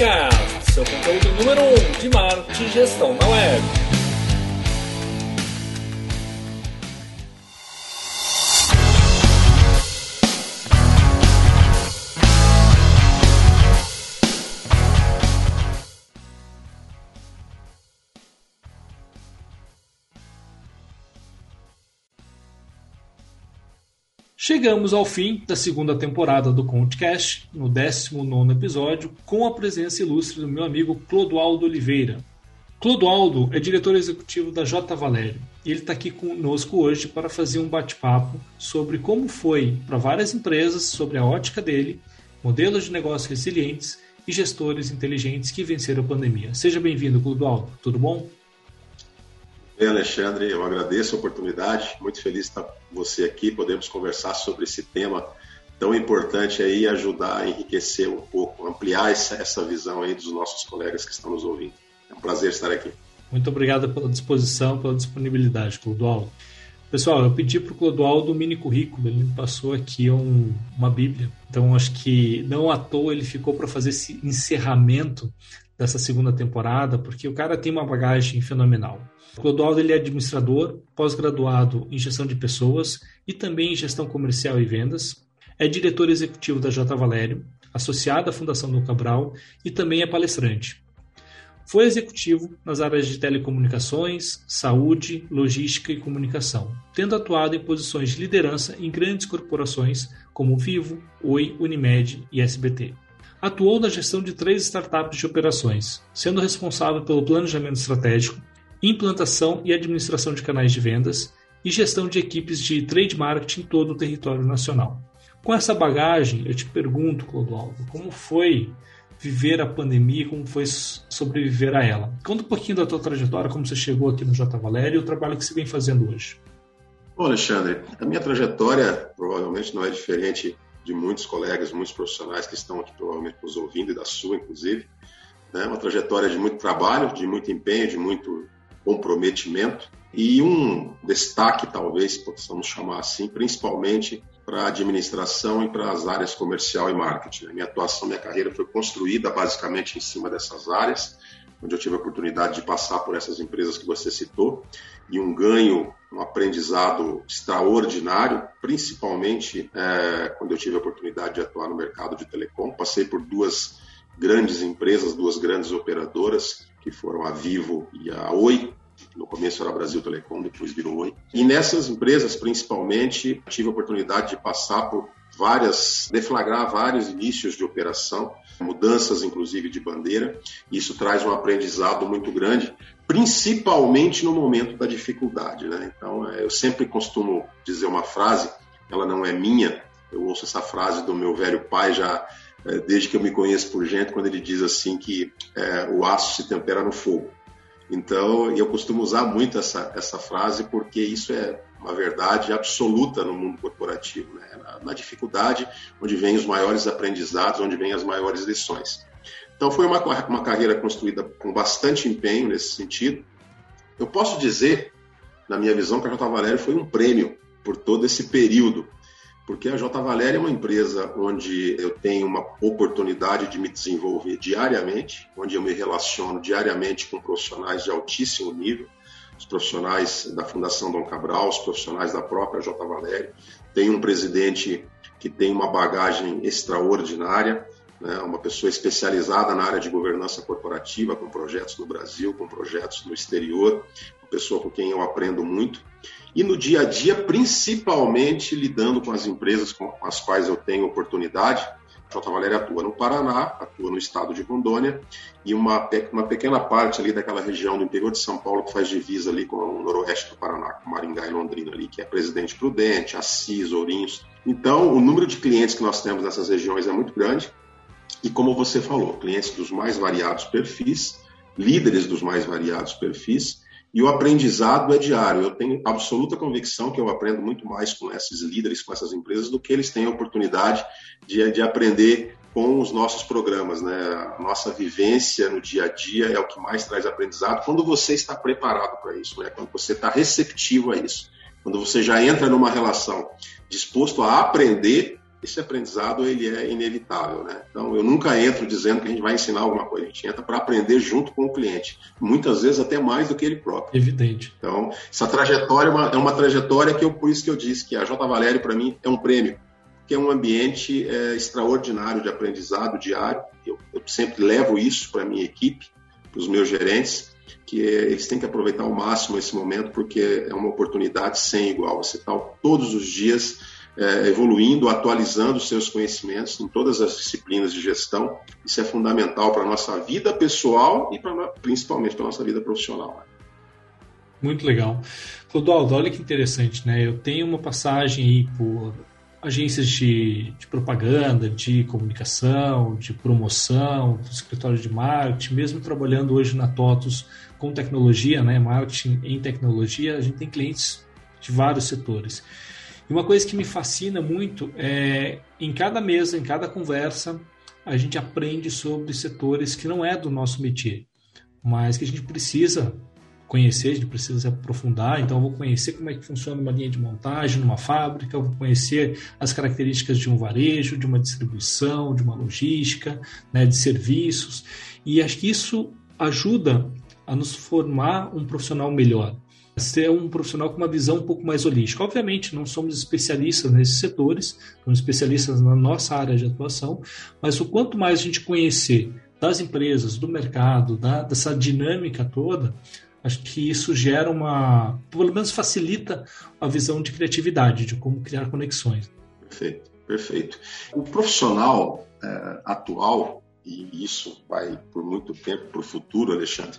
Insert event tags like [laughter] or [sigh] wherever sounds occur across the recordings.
Podcast, seu conteúdo número 1 um de marketing e gestão na web. Chegamos ao fim da segunda temporada do Contcast, no 19 episódio, com a presença ilustre do meu amigo Clodoaldo Oliveira. Clodoaldo é diretor executivo da J. Valério e ele está aqui conosco hoje para fazer um bate-papo sobre como foi para várias empresas, sobre a ótica dele, modelos de negócio resilientes e gestores inteligentes que venceram a pandemia. Seja bem-vindo, Clodoaldo. Tudo bom? Bem, Alexandre, eu agradeço a oportunidade, muito feliz de estar com você aqui, podemos conversar sobre esse tema tão importante aí, ajudar a enriquecer um pouco, ampliar essa, essa visão aí dos nossos colegas que estão nos ouvindo. É um prazer estar aqui. Muito obrigado pela disposição, pela disponibilidade, Clodoaldo. Pessoal, eu pedi para o Clodoaldo um mini currículo, ele me passou aqui um, uma bíblia, então acho que não à toa ele ficou para fazer esse encerramento dessa segunda temporada, porque o cara tem uma bagagem fenomenal. Clodoaldo ele é administrador, pós-graduado em gestão de pessoas e também em gestão comercial e vendas. É diretor executivo da J. Valério, associado à Fundação do Cabral e também é palestrante. Foi executivo nas áreas de telecomunicações, saúde, logística e comunicação, tendo atuado em posições de liderança em grandes corporações como Vivo, Oi, Unimed e SBT. Atuou na gestão de três startups de operações, sendo responsável pelo planejamento estratégico, implantação e administração de canais de vendas e gestão de equipes de trade marketing em todo o território nacional. Com essa bagagem, eu te pergunto, Clodoaldo, como foi viver a pandemia, como foi sobreviver a ela? Conta um pouquinho da tua trajetória, como você chegou aqui no J. Valério e o trabalho que você vem fazendo hoje. Bom, Alexandre, a minha trajetória provavelmente não é diferente de muitos colegas, muitos profissionais que estão aqui provavelmente nos ouvindo e da sua, inclusive. Né? Uma trajetória de muito trabalho, de muito empenho, de muito comprometimento e um destaque, talvez possamos chamar assim, principalmente para a administração e para as áreas comercial e marketing. A minha atuação, minha carreira foi construída basicamente em cima dessas áreas onde eu tive a oportunidade de passar por essas empresas que você citou, e um ganho, um aprendizado extraordinário, principalmente é, quando eu tive a oportunidade de atuar no mercado de telecom. Passei por duas grandes empresas, duas grandes operadoras, que foram a Vivo e a Oi, no começo era Brasil Telecom, depois virou Oi. E nessas empresas, principalmente, tive a oportunidade de passar por várias, deflagrar vários inícios de operação, mudanças inclusive de bandeira. Isso traz um aprendizado muito grande, principalmente no momento da dificuldade. Né? Então, é, eu sempre costumo dizer uma frase, ela não é minha, eu ouço essa frase do meu velho pai já desde que eu me conheço por gente, quando ele diz assim que é, o aço se tempera no fogo. Então, eu costumo usar muito essa, essa frase porque isso é uma verdade absoluta no mundo corporativo. Né? Na, na, dificuldade, onde vêm os maiores aprendizados, onde vêm as maiores lições. Então, foi uma, uma carreira construída com bastante empenho nesse sentido. Eu posso dizer, na minha visão, que a J. Valério foi um prêmio por todo esse período porque a J. Valéria é uma empresa onde eu tenho uma oportunidade de me desenvolver diariamente, onde eu me relaciono diariamente com profissionais de altíssimo nível, os profissionais da Fundação Dom Cabral, os profissionais da própria J. Valéria. Tem um presidente que tem uma bagagem extraordinária, né, uma pessoa especializada na área de governança corporativa, com projetos no Brasil, com projetos no exterior, uma pessoa com quem eu aprendo muito e no dia a dia, principalmente lidando com as empresas com as quais eu tenho oportunidade. A J. Valéria atua no Paraná, atua no estado de Rondônia e uma, uma pequena parte ali daquela região do interior de São Paulo que faz divisa ali com o noroeste do Paraná, com Maringá e Londrina ali, que é Presidente Prudente, Assis, Ourinhos. Então, o número de clientes que nós temos nessas regiões é muito grande e como você falou, clientes dos mais variados perfis, líderes dos mais variados perfis e o aprendizado é diário. Eu tenho absoluta convicção que eu aprendo muito mais com esses líderes, com essas empresas, do que eles têm a oportunidade de, de aprender com os nossos programas. Né? A nossa vivência no dia a dia é o que mais traz aprendizado quando você está preparado para isso, né? quando você está receptivo a isso. Quando você já entra numa relação disposto a aprender esse aprendizado ele é inevitável, né? Então eu nunca entro dizendo que a gente vai ensinar alguma coisa, a gente entra para aprender junto com o cliente, muitas vezes até mais do que ele próprio. Evidente. Então essa trajetória é uma, é uma trajetória que eu por isso que eu disse que a J Valério para mim é um prêmio, que é um ambiente é, extraordinário de aprendizado diário. Eu, eu sempre levo isso para minha equipe, para os meus gerentes que eles têm que aproveitar ao máximo esse momento, porque é uma oportunidade sem igual. Você está todos os dias é, evoluindo, atualizando seus conhecimentos em todas as disciplinas de gestão. Isso é fundamental para a nossa vida pessoal e pra, principalmente para a nossa vida profissional. Muito legal. Clodoaldo, olha que interessante, né? Eu tenho uma passagem aí por agências de, de, propaganda, de comunicação, de promoção, do escritório de marketing, mesmo trabalhando hoje na TOTUS com tecnologia, né, marketing em tecnologia, a gente tem clientes de vários setores. E uma coisa que me fascina muito é em cada mesa, em cada conversa, a gente aprende sobre setores que não é do nosso métier, mas que a gente precisa conhecer, a gente precisa se aprofundar. Então, eu vou conhecer como é que funciona uma linha de montagem numa fábrica, eu vou conhecer as características de um varejo, de uma distribuição, de uma logística, né, de serviços. E acho que isso ajuda a nos formar um profissional melhor, ser um profissional com uma visão um pouco mais holística. Obviamente, não somos especialistas nesses setores, somos especialistas na nossa área de atuação, mas o quanto mais a gente conhecer das empresas, do mercado, da, dessa dinâmica toda, acho que isso gera uma, pelo menos facilita a visão de criatividade, de como criar conexões. Perfeito, perfeito. O profissional é, atual e isso vai por muito tempo para o futuro, Alexandre,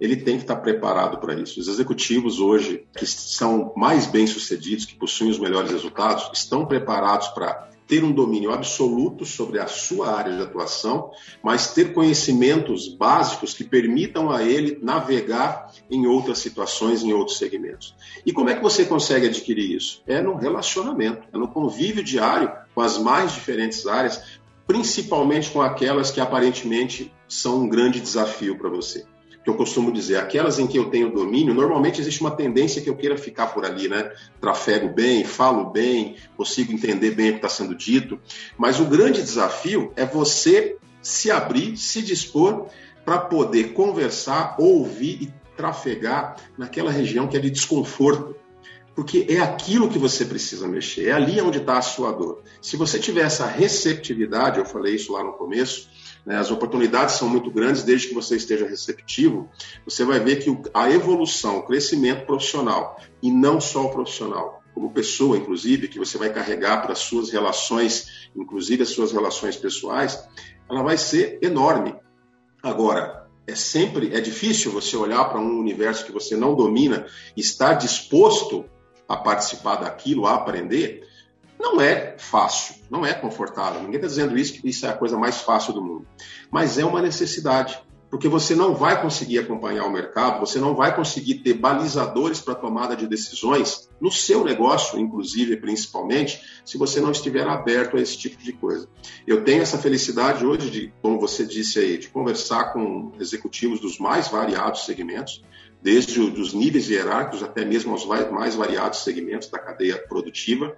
ele tem que estar preparado para isso. Os executivos hoje, que são mais bem-sucedidos, que possuem os melhores resultados, estão preparados para ter um domínio absoluto sobre a sua área de atuação, mas ter conhecimentos básicos que permitam a ele navegar em outras situações, em outros segmentos. E como é que você consegue adquirir isso? É no relacionamento, é no convívio diário com as mais diferentes áreas, principalmente com aquelas que aparentemente são um grande desafio para você. Que eu costumo dizer, aquelas em que eu tenho domínio, normalmente existe uma tendência que eu queira ficar por ali, né? Trafego bem, falo bem, consigo entender bem o que está sendo dito, mas o grande desafio é você se abrir, se dispor para poder conversar, ouvir e trafegar naquela região que é de desconforto, porque é aquilo que você precisa mexer, é ali onde está a sua dor. Se você tiver essa receptividade, eu falei isso lá no começo, né, as oportunidades são muito grandes desde que você esteja receptivo, você vai ver que a evolução, o crescimento profissional, e não só o profissional, como pessoa, inclusive, que você vai carregar para as suas relações, inclusive as suas relações pessoais, ela vai ser enorme. Agora, é sempre é difícil você olhar para um universo que você não domina estar disposto a participar daquilo, a aprender, não é fácil, não é confortável. Ninguém está dizendo isso, que isso é a coisa mais fácil do mundo. Mas é uma necessidade, porque você não vai conseguir acompanhar o mercado, você não vai conseguir ter balizadores para tomada de decisões no seu negócio, inclusive, principalmente, se você não estiver aberto a esse tipo de coisa. Eu tenho essa felicidade hoje de, como você disse aí, de conversar com executivos dos mais variados segmentos desde os níveis hierárquicos até mesmo aos mais variados segmentos da cadeia produtiva.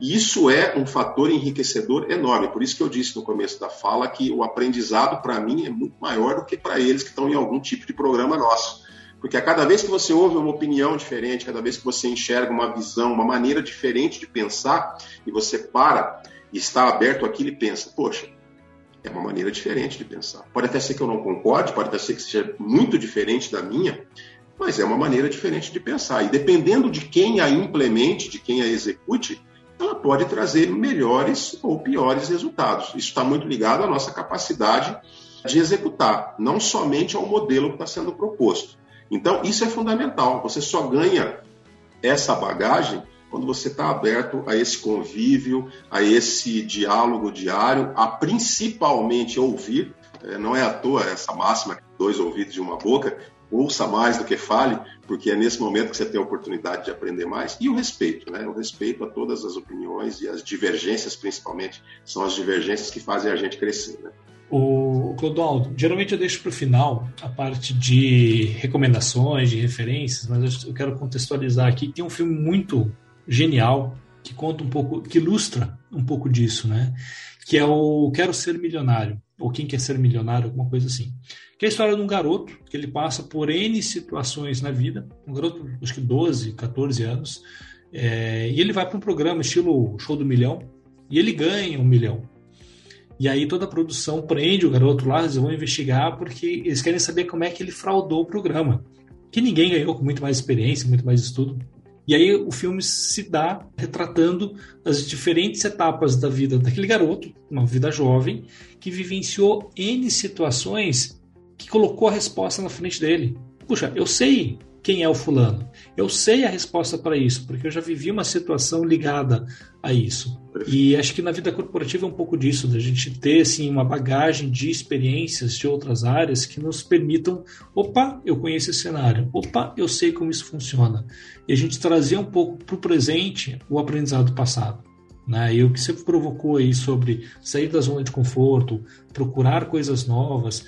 E isso é um fator enriquecedor enorme. Por isso que eu disse no começo da fala que o aprendizado, para mim, é muito maior do que para eles que estão em algum tipo de programa nosso. Porque a cada vez que você ouve uma opinião diferente, cada vez que você enxerga uma visão, uma maneira diferente de pensar, e você para e está aberto àquilo e pensa, poxa, é uma maneira diferente de pensar. Pode até ser que eu não concorde, pode até ser que seja muito diferente da minha, mas é uma maneira diferente de pensar. E dependendo de quem a implemente, de quem a execute, ela pode trazer melhores ou piores resultados. Isso está muito ligado à nossa capacidade de executar, não somente ao modelo que está sendo proposto. Então, isso é fundamental. Você só ganha essa bagagem quando você está aberto a esse convívio, a esse diálogo diário, a principalmente ouvir. É, não é à toa essa máxima, dois ouvidos de uma boca, ouça mais do que fale, porque é nesse momento que você tem a oportunidade de aprender mais. E o respeito, né? O respeito a todas as opiniões e as divergências, principalmente, são as divergências que fazem a gente crescer, né? O Clodoaldo, geralmente eu deixo para o final a parte de recomendações, de referências, mas eu quero contextualizar aqui. Tem um filme muito genial que conta um pouco, que ilustra um pouco disso, né? Que é o Quero Ser Milionário, ou Quem Quer Ser Milionário, alguma coisa assim. Que é a história de um garoto que ele passa por N situações na vida, um garoto, acho que 12, 14 anos, é, e ele vai para um programa estilo Show do Milhão, e ele ganha um milhão. E aí toda a produção prende o garoto lá, eles vão investigar porque eles querem saber como é que ele fraudou o programa. Que ninguém ganhou com muito mais experiência, muito mais estudo. E aí o filme se dá retratando as diferentes etapas da vida daquele garoto, uma vida jovem, que vivenciou N situações que colocou a resposta na frente dele. Puxa, eu sei quem é o fulano. Eu sei a resposta para isso, porque eu já vivi uma situação ligada a isso. E acho que na vida corporativa é um pouco disso, da gente ter assim, uma bagagem de experiências de outras áreas que nos permitam, opa, eu conheço esse cenário, opa, eu sei como isso funciona. E a gente trazer um pouco para o presente o aprendizado passado. Né? E o que você provocou aí sobre sair da zona de conforto, procurar coisas novas,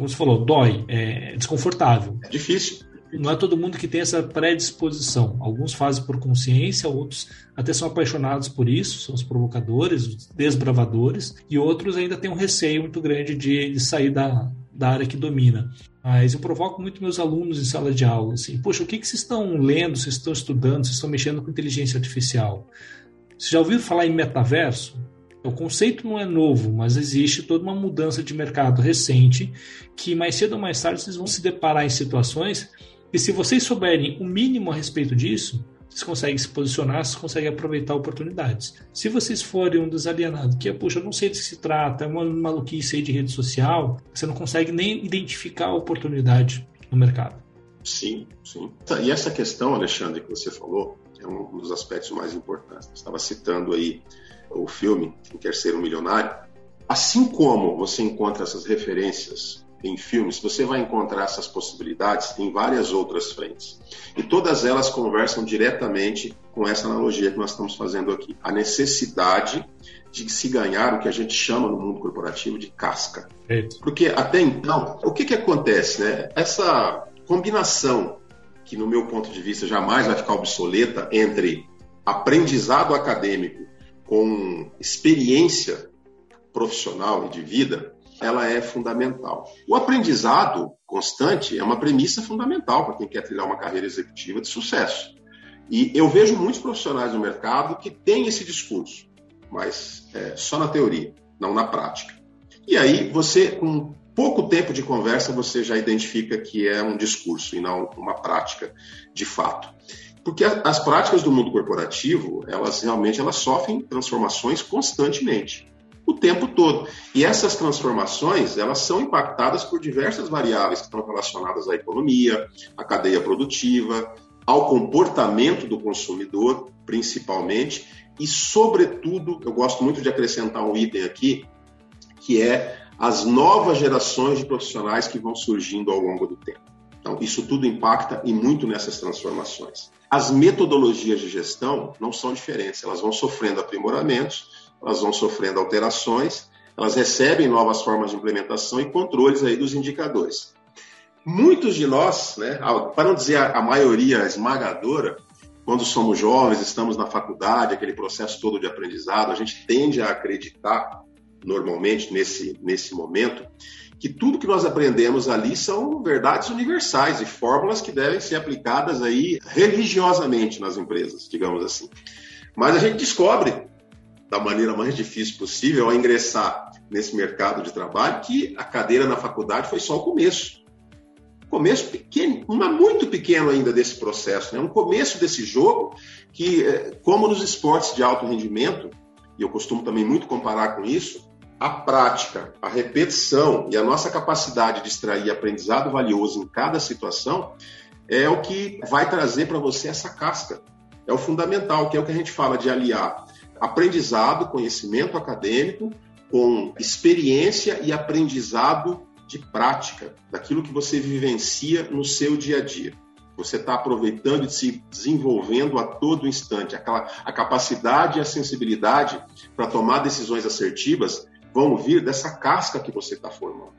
como você falou, dói, é desconfortável. É difícil não é todo mundo que tem essa predisposição. Alguns fazem por consciência, outros até são apaixonados por isso, são os provocadores, os desbravadores, e outros ainda têm um receio muito grande de, de sair da, da área que domina. Mas eu provoco muito meus alunos em sala de aula, assim, poxa, o que, que vocês estão lendo, vocês estão estudando, vocês estão mexendo com inteligência artificial? Vocês já ouviram falar em metaverso? O conceito não é novo, mas existe toda uma mudança de mercado recente que mais cedo ou mais tarde vocês vão se deparar em situações e se vocês souberem o mínimo a respeito disso, vocês conseguem se posicionar, vocês conseguem aproveitar oportunidades. Se vocês forem um desalienado, que é, puxa, não sei do que se trata, é uma maluquice aí de rede social, você não consegue nem identificar a oportunidade no mercado. Sim, sim. E essa questão, Alexandre, que você falou, é um dos aspectos mais importantes. Você estava citando aí o filme Quem Quer Ser um Milionário. Assim como você encontra essas referências em filmes, você vai encontrar essas possibilidades em várias outras frentes. E todas elas conversam diretamente com essa analogia que nós estamos fazendo aqui. A necessidade de se ganhar o que a gente chama no mundo corporativo de casca. Porque até então, o que, que acontece? Né? Essa combinação, que no meu ponto de vista jamais vai ficar obsoleta, entre aprendizado acadêmico com experiência profissional e de vida, ela é fundamental. O aprendizado constante é uma premissa fundamental para quem quer trilhar uma carreira executiva de sucesso. E eu vejo muitos profissionais no mercado que têm esse discurso, mas é, só na teoria, não na prática. E aí você, com pouco tempo de conversa, você já identifica que é um discurso e não uma prática de fato. Porque as práticas do mundo corporativo, elas realmente elas sofrem transformações constantemente o tempo todo. E essas transformações, elas são impactadas por diversas variáveis que estão relacionadas à economia, à cadeia produtiva, ao comportamento do consumidor, principalmente, e, sobretudo, eu gosto muito de acrescentar um item aqui, que é as novas gerações de profissionais que vão surgindo ao longo do tempo. Então, isso tudo impacta e muito nessas transformações. As metodologias de gestão não são diferentes, elas vão sofrendo aprimoramentos elas vão sofrendo alterações, elas recebem novas formas de implementação e controles aí dos indicadores. Muitos de nós, né, para não dizer a maioria esmagadora, quando somos jovens, estamos na faculdade, aquele processo todo de aprendizado, a gente tende a acreditar, normalmente, nesse, nesse momento, que tudo que nós aprendemos ali são verdades universais e fórmulas que devem ser aplicadas aí religiosamente nas empresas, digamos assim. Mas a gente descobre da maneira mais difícil possível ao ingressar nesse mercado de trabalho, que a cadeira na faculdade foi só o começo. Começo pequeno, mas muito pequeno ainda desse processo, né? um começo desse jogo que, é, como nos esportes de alto rendimento, e eu costumo também muito comparar com isso, a prática, a repetição e a nossa capacidade de extrair aprendizado valioso em cada situação é o que vai trazer para você essa casca. É o fundamental, que é o que a gente fala de aliar aprendizado, conhecimento acadêmico, com experiência e aprendizado de prática, daquilo que você vivencia no seu dia a dia. Você está aproveitando e se desenvolvendo a todo instante. Aquela, a capacidade e a sensibilidade para tomar decisões assertivas vão vir dessa casca que você está formando.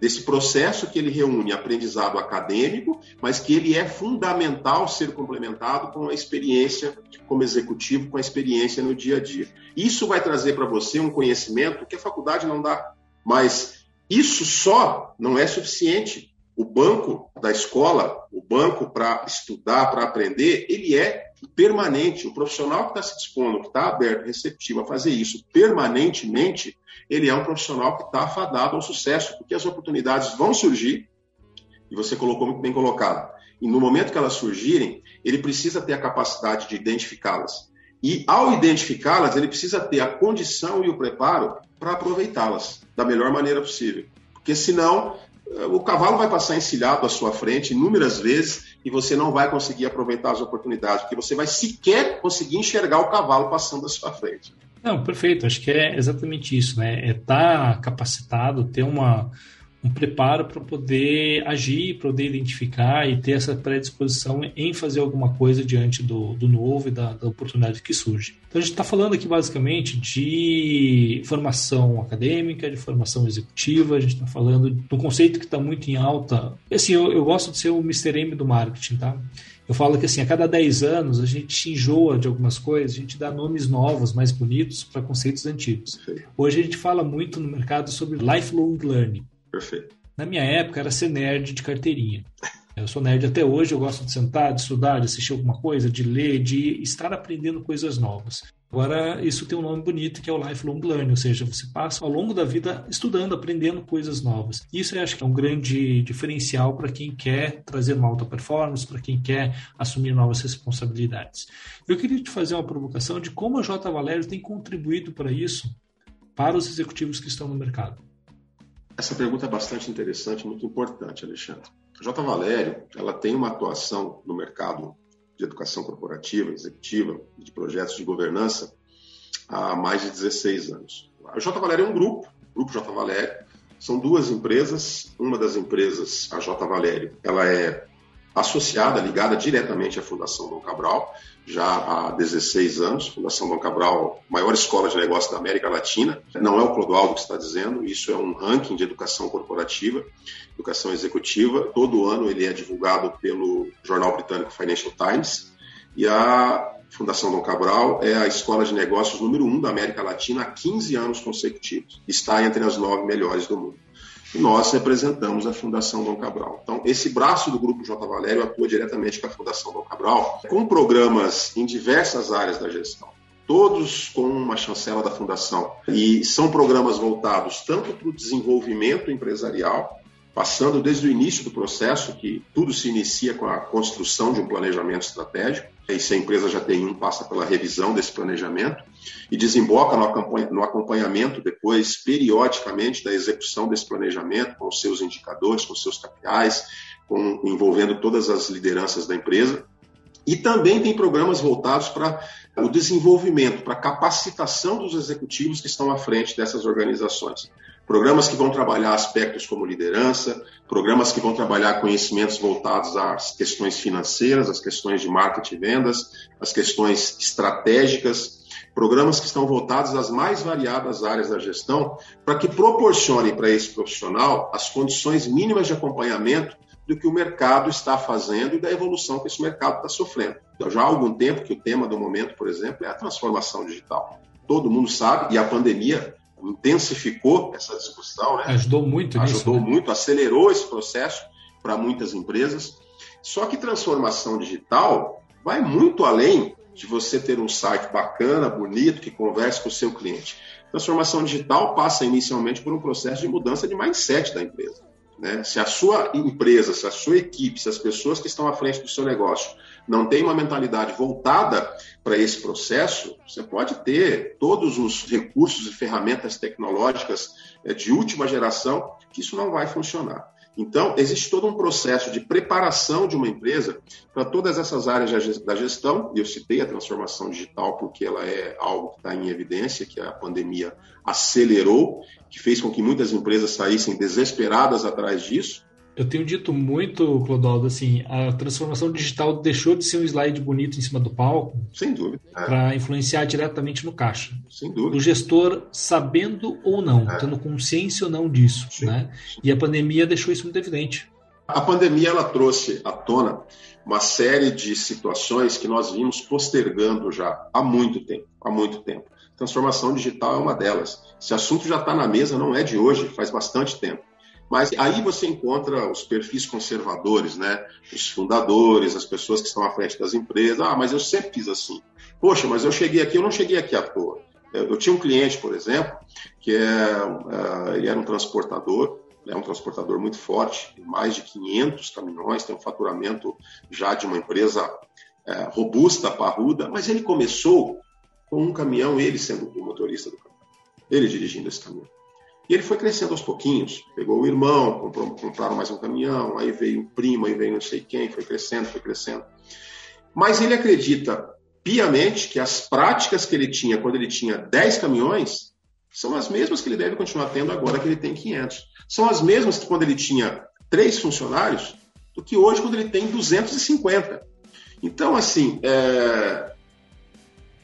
desse processo que ele reúne aprendizado acadêmico, mas que ele é fundamental ser complementado com a experiência como executivo, com a experiência no dia a dia. Isso vai trazer para você um conhecimento que a faculdade não dá, mas isso só não é suficiente. O banco da escola, o banco para estudar, para aprender, ele é permanente. O profissional que está se dispondo, que está aberto, receptivo a fazer isso permanentemente, ele é um profissional que está afadado ao sucesso, porque as oportunidades vão surgir, e você colocou muito bem colocado. E no momento que elas surgirem, ele precisa ter a capacidade de identificá-las. E ao identificá-las, ele precisa ter a condição e o preparo para aproveitá-las da melhor maneira possível. Porque senão, o cavalo vai passar encilhado à sua frente inúmeras vezes e você não vai conseguir aproveitar as oportunidades, porque você vai sequer conseguir enxergar o cavalo passando à sua frente. Não, perfeito. Acho que é exatamente isso, né? É estar tá capacitado, ter uma, um preparo para poder agir, poder identificar e ter essa predisposição em fazer alguma coisa diante do, do novo e da, da oportunidade que surge. Então a gente está falando aqui basicamente de formação acadêmica, de formação executiva, a gente está falando de um conceito que está muito em alta. Assim, eu, eu gosto de ser o Mr. M do marketing, tá? Eu falo que assim, a cada 10 anos a gente enjoa de algumas coisas, a gente dá nomes novos, mais bonitos para conceitos antigos. Hoje a gente fala muito no mercado sobre lifelong learning. Perfeito. Na minha época era ser nerd de carteirinha. Eu sou nerd até hoje, eu gosto de sentar, de estudar, de assistir alguma coisa, de ler, de estar aprendendo coisas novas. Agora, isso tem um nome bonito que é o lifelong learning, ou seja, você passa ao longo da vida estudando, aprendendo coisas novas. Isso eu acho que é um grande diferencial para quem quer trazer uma alta performance, para quem quer assumir novas responsabilidades. Eu queria te fazer uma provocação de como a J. Valério tem contribuído para isso para os executivos que estão no mercado. Essa pergunta é bastante interessante, muito importante, Alexandre. A J. Valério, ela tem uma atuação no mercado de educação corporativa, executiva, de projetos de governança há mais de 16 anos. A J. Valério é um grupo, o Grupo J. Valério, são duas empresas. Uma das empresas, a J. Valério, ela é associada, ligada diretamente à Fundação Dom Cabral, já há 16 anos. Fundação Dom Cabral, maior escola de negócios da América Latina. Não é o Clodoaldo que está dizendo, isso é um ranking de educação corporativa, educação executiva. Todo ano ele é divulgado pelo jornal britânico Financial Times. E a Fundação Dom Cabral é a escola de negócios número um da América Latina há 15 anos consecutivos. Está entre as nove melhores do mundo nós representamos a Fundação Dom Cabral. Então, esse braço do Grupo J. Valério atua diretamente com a Fundação Dom Cabral, com programas em diversas áreas da gestão, todos com uma chancela da Fundação. E são programas voltados tanto para o desenvolvimento empresarial, passando desde o início do processo, que tudo se inicia com a construção de um planejamento estratégico, e se a empresa já tem um, passa pela revisão desse planejamento e desemboca no acompanhamento depois, periodicamente, da execução desse planejamento, com os seus indicadores, com os seus KPIs, com, envolvendo todas as lideranças da empresa. E também tem programas voltados para o desenvolvimento, para a capacitação dos executivos que estão à frente dessas organizações. Programas que vão trabalhar aspectos como liderança, programas que vão trabalhar conhecimentos voltados às questões financeiras, às questões de marketing e vendas, às questões estratégicas, programas que estão voltados às mais variadas áreas da gestão, para que proporcionem para esse profissional as condições mínimas de acompanhamento do que o mercado está fazendo e da evolução que esse mercado está sofrendo. Então, já há algum tempo que o tema do momento, por exemplo, é a transformação digital. Todo mundo sabe, e a pandemia intensificou essa discussão, né? Ajudou muito nisso. Ajudou né? muito, acelerou esse processo para muitas empresas. Só que transformação digital vai muito além de você ter um site bacana, bonito, que converse com o seu cliente. Transformação digital passa inicialmente por um processo de mudança de mindset da empresa. Né? Se a sua empresa, se a sua equipe, se as pessoas que estão à frente do seu negócio não têm uma mentalidade voltada para esse processo, você pode ter todos os recursos e ferramentas tecnológicas eh, de última geração, que isso não vai funcionar. Então, existe todo um processo de preparação de uma empresa para todas essas áreas da gestão, eu citei a transformação digital porque ela é algo que está em evidência, que a pandemia acelerou, que fez com que muitas empresas saíssem desesperadas atrás disso, Eu tenho dito muito, Clodoaldo, assim, a transformação digital deixou de ser um slide bonito em cima do palco. Sem dúvida. É. Para influenciar diretamente no caixa. Sem dúvida. O gestor sabendo ou não, é. tendo consciência ou não disso. Sim. Né? E a pandemia deixou isso muito evidente. A pandemia ela trouxe à tona uma série de situações que nós vimos postergando já há muito tempo, há muito tempo. Transformação digital é uma delas. Esse assunto já está na mesa, não é de hoje, faz bastante tempo. Mas aí você encontra os perfis conservadores, né? Os fundadores, as pessoas que estão à frente das empresas. Ah, mas eu sempre fiz assim. Poxa, mas eu cheguei aqui, eu não cheguei aqui à toa. Eu tinha um cliente, por exemplo, que é, é ele era um transportador, é um transportador muito forte, mais de 500 caminhões, tem um faturamento já de uma empresa é, robusta, parruda, mas ele começou com um caminhão, ele sendo o motorista do caminhão, ele dirigindo esse caminhão. E ele foi crescendo aos pouquinhos. Pegou o irmão, comprou, compraram mais um caminhão, aí veio o primo, aí veio não sei quem, foi crescendo, foi crescendo. Mas ele acredita piamente que as práticas que ele tinha quando ele tinha 10 caminhões são as mesmas que ele deve continuar tendo agora que ele tem 500. São as mesmas que quando ele tinha três funcionários do que hoje quando ele tem 250. Então, assim, é...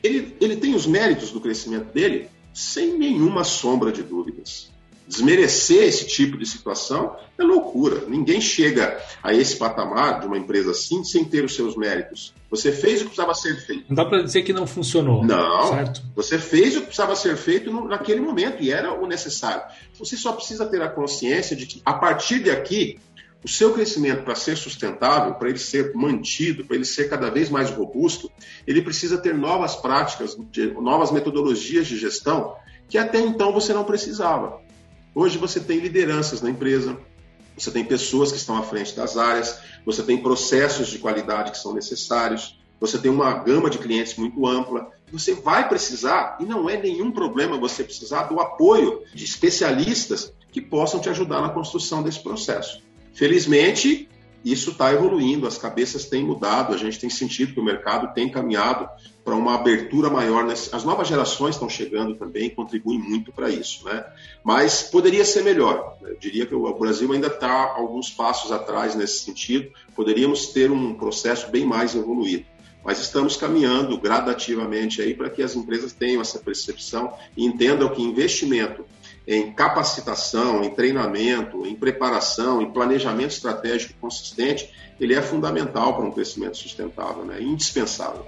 ele, ele tem os méritos do crescimento dele sem nenhuma sombra de dúvidas. Desmerecer esse tipo de situação é loucura. Ninguém chega a esse patamar de uma empresa assim sem ter os seus méritos. Você fez o que precisava ser feito. Não dá para dizer que não funcionou. Não. Certo? Você fez o que precisava ser feito naquele momento e era o necessário. Você só precisa ter a consciência de que a partir de aqui o seu crescimento para ser sustentável, para ele ser mantido, para ele ser cada vez mais robusto, ele precisa ter novas práticas, novas metodologias de gestão que até então você não precisava. Hoje você tem lideranças na empresa, você tem pessoas que estão à frente das áreas, você tem processos de qualidade que são necessários, você tem uma gama de clientes muito ampla. Você vai precisar, e não é nenhum problema você precisar do apoio de especialistas que possam te ajudar na construção desse processo. Felizmente, isso está evoluindo, as cabeças têm mudado, a gente tem sentido que o mercado tem caminhado para uma abertura maior. As novas gerações estão chegando também, contribuem muito para isso, né? Mas poderia ser melhor. Eu diria que o Brasil ainda está alguns passos atrás nesse sentido. Poderíamos ter um processo bem mais evoluído. Mas estamos caminhando gradativamente aí para que as empresas tenham essa percepção e entendam que investimento em capacitação, em treinamento, em preparação, em planejamento estratégico consistente, ele é fundamental para um crescimento sustentável, né? indispensável.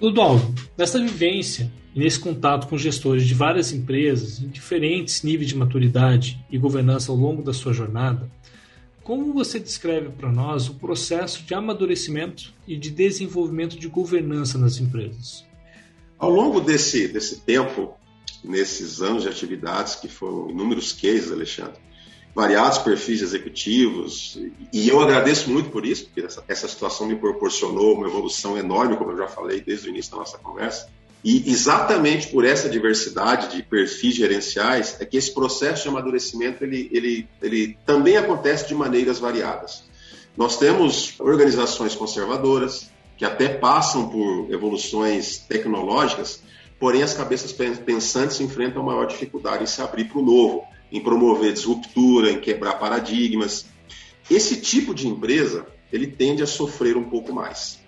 Ludolfo, nessa vivência e nesse contato com gestores de várias empresas em diferentes níveis de maturidade e governança ao longo da sua jornada, como você descreve para nós o processo de amadurecimento e de desenvolvimento de governança nas empresas? Ao longo desse, desse tempo, nesses anos de atividades, que foram inúmeros cases, Alexandre, variados perfis executivos, e eu agradeço muito por isso, porque essa, essa situação me proporcionou uma evolução enorme, como eu já falei desde o início da nossa conversa. E exatamente por essa diversidade de perfis gerenciais é que esse processo de amadurecimento ele, ele, ele também acontece de maneiras variadas. Nós temos organizações conservadoras que até passam por evoluções tecnológicas, porém as cabeças pensantes enfrentam maior dificuldade em se abrir para o novo, em promover disruptura, em quebrar paradigmas. Esse tipo de empresa ele tende a sofrer um pouco mais.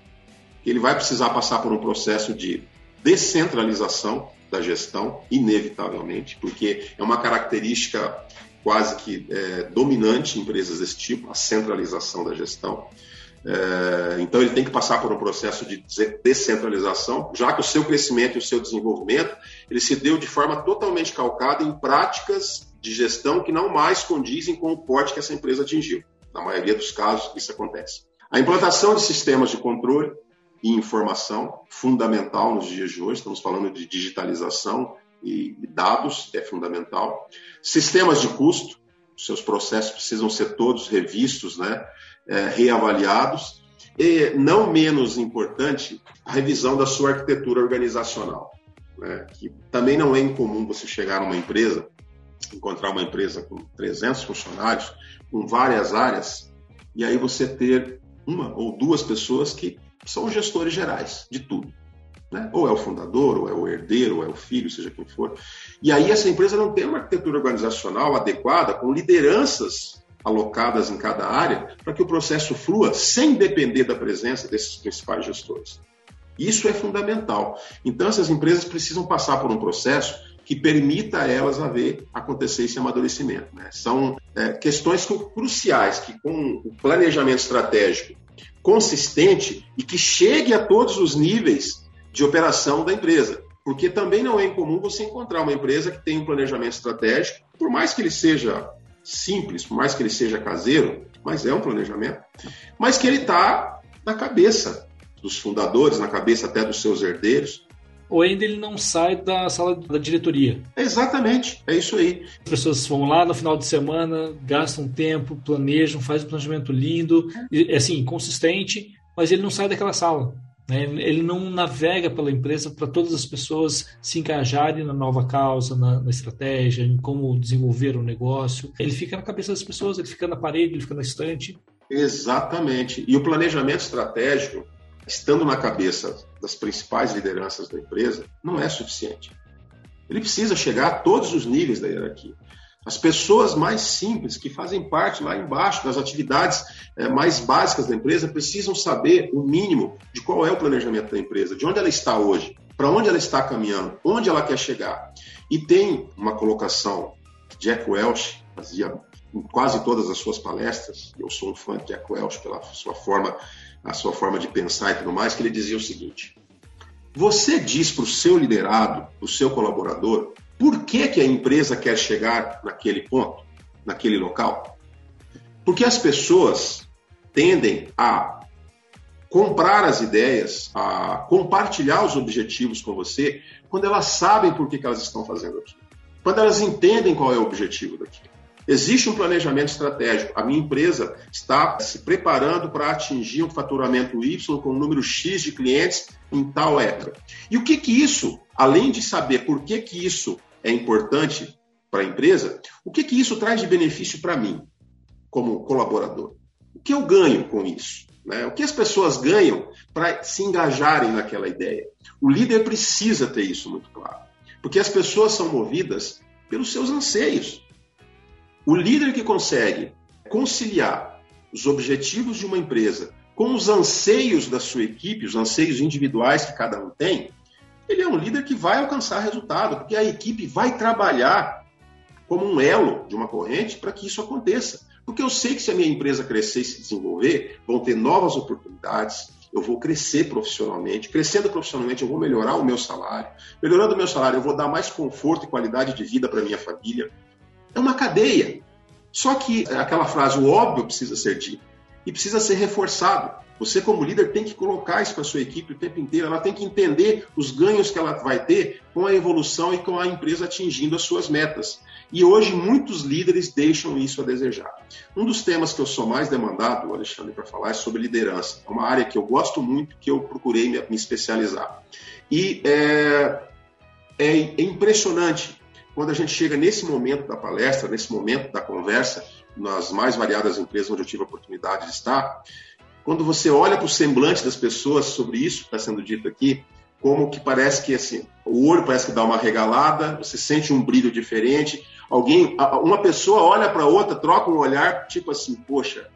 Ele vai precisar passar por um processo de descentralização da gestão, inevitavelmente, porque é uma característica quase que é, dominante em empresas desse tipo, a centralização da gestão. É, então ele tem que passar por um processo de descentralização, já que o seu crescimento e o seu desenvolvimento ele se deu de forma totalmente calcada em práticas de gestão que não mais condizem com o porte que essa empresa atingiu. Na maioria dos casos, isso acontece. A implantação de sistemas de controle, e informação, fundamental nos dias de hoje, estamos falando de digitalização e dados, é fundamental. Sistemas de custo, seus processos precisam ser todos revistos, né, é, reavaliados. E, não menos importante, a revisão da sua arquitetura organizacional. Né, que também não é incomum você chegar numa empresa, encontrar uma empresa com 300 funcionários, com várias áreas, e aí você ter uma ou duas pessoas que são gestores gerais de tudo. Né? Ou é o fundador, ou é o herdeiro, ou é o filho, seja quem for. E aí essa empresa não tem uma arquitetura organizacional adequada, com lideranças alocadas em cada área, para que o processo flua sem depender da presença desses principais gestores. Isso é fundamental. Então essas empresas precisam passar por um processo que permita a elas haver acontecer esse amadurecimento. Né? São é, questões cruciais que, com o planejamento estratégico consistente e que chegue a todos os níveis de operação da empresa. Porque também não é incomum você encontrar uma empresa que tem um planejamento estratégico, por mais que ele seja simples, por mais que ele seja caseiro, mas é um planejamento, mas que ele está na cabeça dos fundadores, na cabeça até dos seus herdeiros. Ou ainda ele não sai da sala da diretoria. Exatamente, é isso aí. As pessoas vão lá no final de semana, gastam tempo, planejam, fazem um planejamento lindo, assim, consistente, mas ele não sai daquela sala. Né? Ele não navega pela empresa para todas as pessoas se engajarem na nova causa, na, na, estratégia, em como desenvolver o negócio. Ele fica na cabeça das pessoas, ele fica na parede, ele fica na estante. Exatamente. E o planejamento estratégico, estando na cabeça das principais lideranças da empresa, não é suficiente. Ele precisa chegar a todos os níveis da hierarquia. As pessoas mais simples, que fazem parte lá embaixo das atividades é, mais básicas da empresa, precisam saber o mínimo de qual é o planejamento da empresa, de onde ela está hoje, para onde ela está caminhando, onde ela quer chegar. E tem uma colocação que Jack Welch fazia em quase todas as suas palestras, eu sou um fã de Jack Welch pela sua forma, a sua forma de pensar e tudo mais, que ele dizia o seguinte: você diz para o seu liderado, para o seu colaborador, por que, que a empresa quer chegar naquele ponto, naquele local? Porque as pessoas tendem a comprar as ideias, a compartilhar os objetivos com você, quando elas sabem por que, que elas estão fazendo aquilo. Quando elas entendem qual é o objetivo daquilo. Existe um planejamento estratégico. A minha empresa está se preparando para atingir um faturamento Y com um número X de clientes em tal época. E o que que isso, além de saber por que que isso é importante para a empresa, o que, que isso traz de benefício para mim, como colaborador? O que eu ganho com isso? Né? O que as pessoas ganham para se engajarem naquela ideia? O líder precisa ter isso muito claro, porque as pessoas são movidas pelos seus anseios. O líder que consegue conciliar os objetivos de uma empresa com os anseios da sua equipe, os anseios individuais que cada um tem, ele é um líder que vai alcançar resultado, porque a equipe vai trabalhar como um elo de uma corrente para que isso aconteça. Porque eu sei que se a minha empresa crescer e se desenvolver, vão ter novas oportunidades, eu vou crescer profissionalmente. Crescendo profissionalmente, eu vou melhorar o meu salário. Melhorando o meu salário, eu vou dar mais conforto e qualidade de vida para minha família. É uma cadeia. Só que aquela frase, o óbvio precisa ser dito e precisa ser reforçado. Você, como líder, tem que colocar isso para a sua equipe o tempo inteiro. Ela tem que entender os ganhos que ela vai ter com a evolução e com a empresa atingindo as suas metas. E hoje, muitos líderes deixam isso a desejar. Um dos temas que eu sou mais demandado, Alexandre, para falar é sobre liderança. É uma área que eu gosto muito, que eu procurei me, especializar. E é, é, é impressionante quando a gente chega nesse momento da palestra, nesse momento da conversa, nas mais variadas empresas onde eu tive a oportunidade de estar, quando você olha para o semblante das pessoas sobre isso que está sendo dito aqui, como que parece que assim, o olho parece que dá uma regalada, você sente um brilho diferente, alguém, uma pessoa olha para outra, troca um olhar, tipo assim, poxa,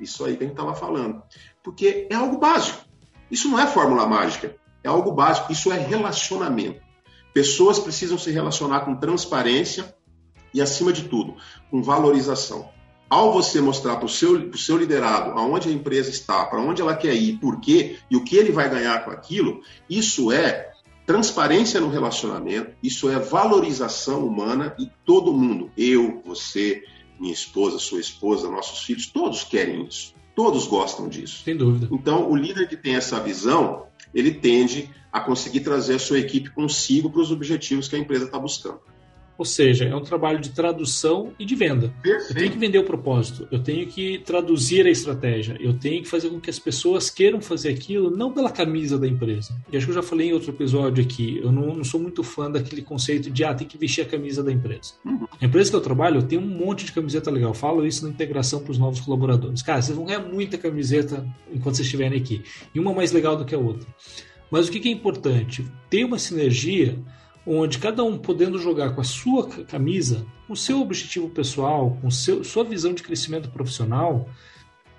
isso aí que a gente estava falando. Porque é algo básico. Isso não é fórmula mágica, é algo básico, isso é relacionamento. Pessoas precisam se relacionar com transparência e, acima de tudo, com valorização ao você mostrar para o seu, seu liderado aonde a empresa está, para onde ela quer ir, por quê e o que ele vai ganhar com aquilo, isso é transparência no relacionamento, isso é valorização humana e todo mundo, eu, você, minha esposa, sua esposa, nossos filhos, todos querem isso. Todos gostam disso. Sem dúvida. Então, o líder que tem essa visão, ele tende a conseguir trazer a sua equipe consigo para os objetivos que a empresa está buscando. Ou seja, é um trabalho de tradução e de venda. Perfeito. Eu tenho que vender o propósito, eu tenho que traduzir a estratégia, eu tenho que fazer com que as pessoas queiram fazer aquilo não pela camisa da empresa. E acho que eu já falei em outro episódio aqui, eu não, não sou muito fã daquele conceito de ah, tem que vestir a camisa da empresa. Uhum. A empresa que eu trabalho, eu tenho um monte de camiseta legal. Eu falo isso na integração para os novos colaboradores. Cara, vocês vão ganhar muita camiseta enquanto vocês estiverem aqui. E uma mais legal do que a outra. Mas o que é importante? Ter uma sinergia onde cada um podendo jogar com a sua camisa, com o seu objetivo pessoal, com seu, sua visão de crescimento profissional,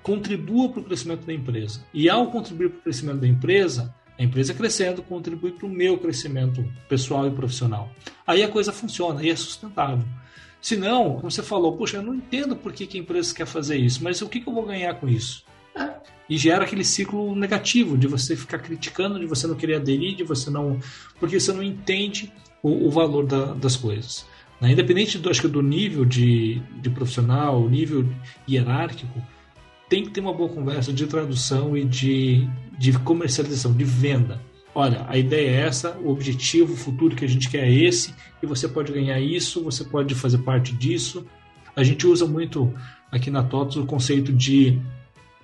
contribua para o crescimento da empresa. E ao contribuir para o crescimento da empresa, a empresa crescendo contribui para o meu crescimento pessoal e profissional. Aí a coisa funciona e é sustentável. Se não, você falou, poxa, eu não entendo por que, que a empresa quer fazer isso, mas o que, que eu vou ganhar com isso? E gera aquele ciclo negativo de você ficar criticando, de você não querer aderir, de você não. Porque você não entende o, o valor da, das coisas. Né? Independente do, acho que do nível de, de profissional, o nível hierárquico, tem que ter uma boa conversa de tradução e de, de comercialização, de venda. Olha, a ideia é essa, o objetivo futuro que a gente quer é esse, e você pode ganhar isso, você pode fazer parte disso. A gente usa muito aqui na TOTS o conceito de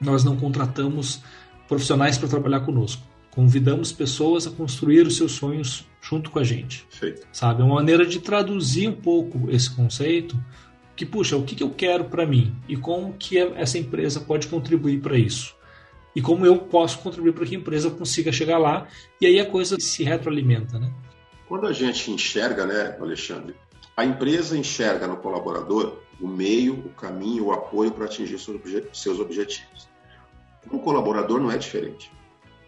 nós não contratamos profissionais para trabalhar conosco. Convidamos pessoas a construir os seus sonhos junto com a gente. Sabe? É uma maneira de traduzir um pouco esse conceito que, puxa, o que, que eu quero para mim e como que essa empresa pode contribuir para isso. E como eu posso contribuir para que a empresa consiga chegar lá e aí a coisa se retroalimenta, né? Quando a gente enxerga, né, Alexandre, a empresa enxerga no colaborador o meio, o caminho, o apoio para atingir seus objetivos. O colaborador não é diferente.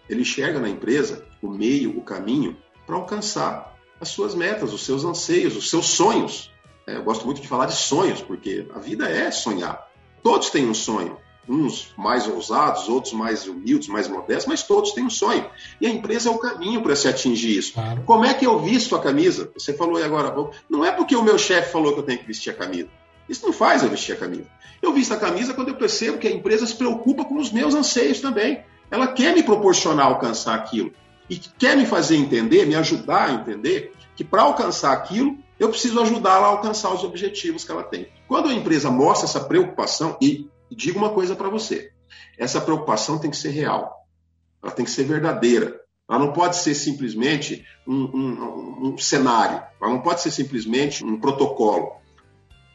Ele enxerga na empresa o meio, o caminho para alcançar as suas metas, os seus anseios, os seus sonhos. É, eu gosto muito de falar de sonhos, porque a vida é sonhar. Todos têm um sonho. Uns mais ousados, outros mais humildes, mais modestos, mas todos têm um sonho. E a empresa é o caminho para se atingir isso. Claro. Como é que eu visto a camisa? Você falou aí agora, não é porque o meu chefe falou que eu tenho que vestir a camisa. Isso não faz eu vestir a camisa. Eu visto a camisa quando eu percebo que a empresa se preocupa com os meus anseios também. Ela quer me proporcionar alcançar aquilo. E quer me fazer entender, me ajudar a entender que para alcançar aquilo, eu preciso ajudá-la a alcançar os objetivos que ela tem. Quando a empresa mostra essa preocupação, e digo uma coisa para você: essa preocupação tem que ser real, ela tem que ser verdadeira. Ela não pode ser simplesmente um, um, um cenário, ela não pode ser simplesmente um protocolo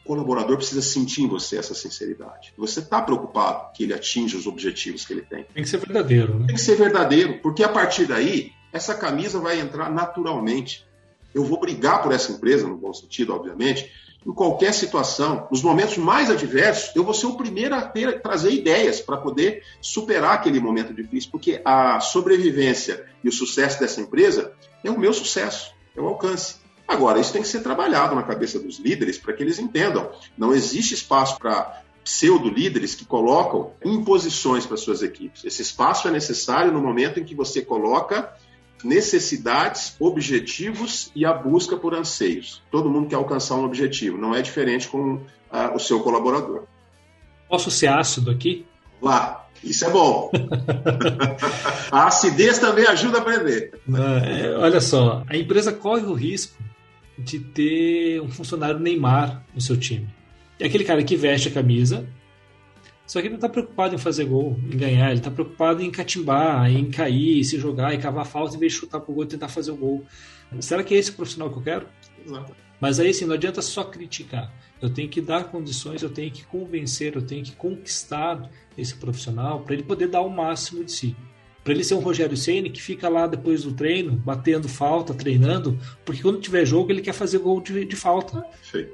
colaborador precisa sentir em você essa sinceridade. Você está preocupado que ele atinja os objetivos que ele tem. Tem que ser verdadeiro, né? Tem que ser verdadeiro, porque a partir daí, essa camisa vai entrar naturalmente. Eu vou brigar por essa empresa, no bom sentido, obviamente, em qualquer situação. Nos momentos mais adversos, eu vou ser o primeiro a ter, trazer ideias para poder superar aquele momento difícil, porque a sobrevivência e o sucesso dessa empresa é o meu sucesso, é o alcance. Agora, isso tem que ser trabalhado na cabeça dos líderes para que eles entendam. Não existe espaço para pseudo-líderes que colocam imposições para suas equipes. Esse espaço é necessário no momento em que você coloca necessidades, objetivos e a busca por anseios. Todo mundo quer alcançar um objetivo, não é diferente com ah, o seu colaborador. Posso ser ácido aqui? Lá, isso é bom. [laughs] a acidez também ajuda a aprender. É, olha só, a empresa corre o risco de ter um funcionário Neymar no seu time. É aquele cara que veste a camisa, só que ele não está preocupado em fazer gol, em ganhar, ele está preocupado em catimbar, em cair, se jogar, em cavar falta, em vez de chutar pro gol e tentar fazer o gol. Será que é esse profissional que eu quero? Exato. Mas aí sim, não adianta só criticar. Eu tenho que dar condições, eu tenho que convencer, eu tenho que conquistar esse profissional para ele poder dar o máximo de si para ele ser um Rogério Ceni que fica lá depois do treino, batendo falta, treinando, porque quando tiver jogo ele quer fazer gol de, de falta.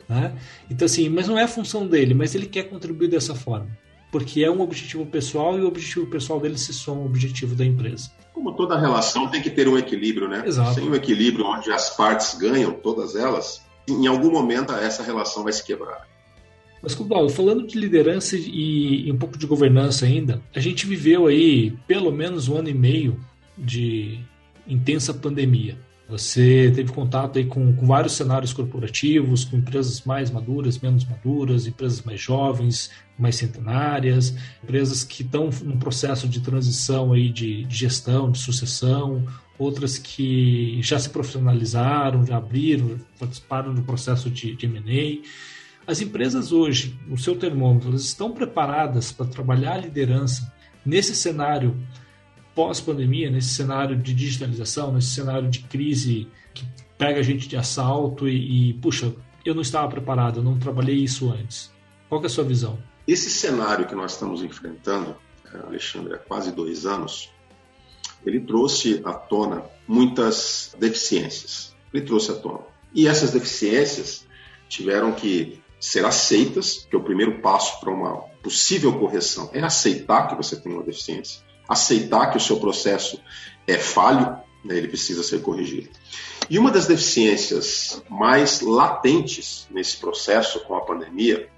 Né? Então, assim, mas não é a função dele, mas ele quer contribuir dessa forma. Porque é um objetivo pessoal e o objetivo pessoal dele se soma ao objetivo da empresa. Como toda relação tem que ter um equilíbrio, né? Exato. Sem um equilíbrio onde as partes ganham, todas elas, em algum momento essa relação vai se quebrar. Mas, Cubal, falando de liderança e, e um pouco de governança ainda, a gente viveu aí pelo menos um ano e meio de intensa pandemia. Você teve contato aí com, com, vários cenários corporativos, com empresas mais maduras, menos maduras, empresas mais jovens, mais centenárias, empresas que estão num processo de transição aí de, de gestão, de sucessão, outras que já se profissionalizaram, já abriram, participaram do processo de, de M&A. As empresas hoje, no seu termômetro, elas estão preparadas para trabalhar a liderança nesse cenário pós-pandemia, nesse cenário de digitalização, nesse cenário de crise que pega a gente de assalto e, e puxa, eu não estava preparado, eu não trabalhei isso antes. Qual é a sua visão? Esse cenário que nós estamos enfrentando, eh, Alexandre, há quase dois anos, ele trouxe à tona muitas deficiências. Ele trouxe à tona. E essas deficiências tiveram que ser aceitas, que é o primeiro passo para uma possível correção é aceitar que você tem uma deficiência, aceitar que o seu processo é falho, né, ele precisa ser corrigido. E uma das deficiências mais latentes nesse processo com a pandemia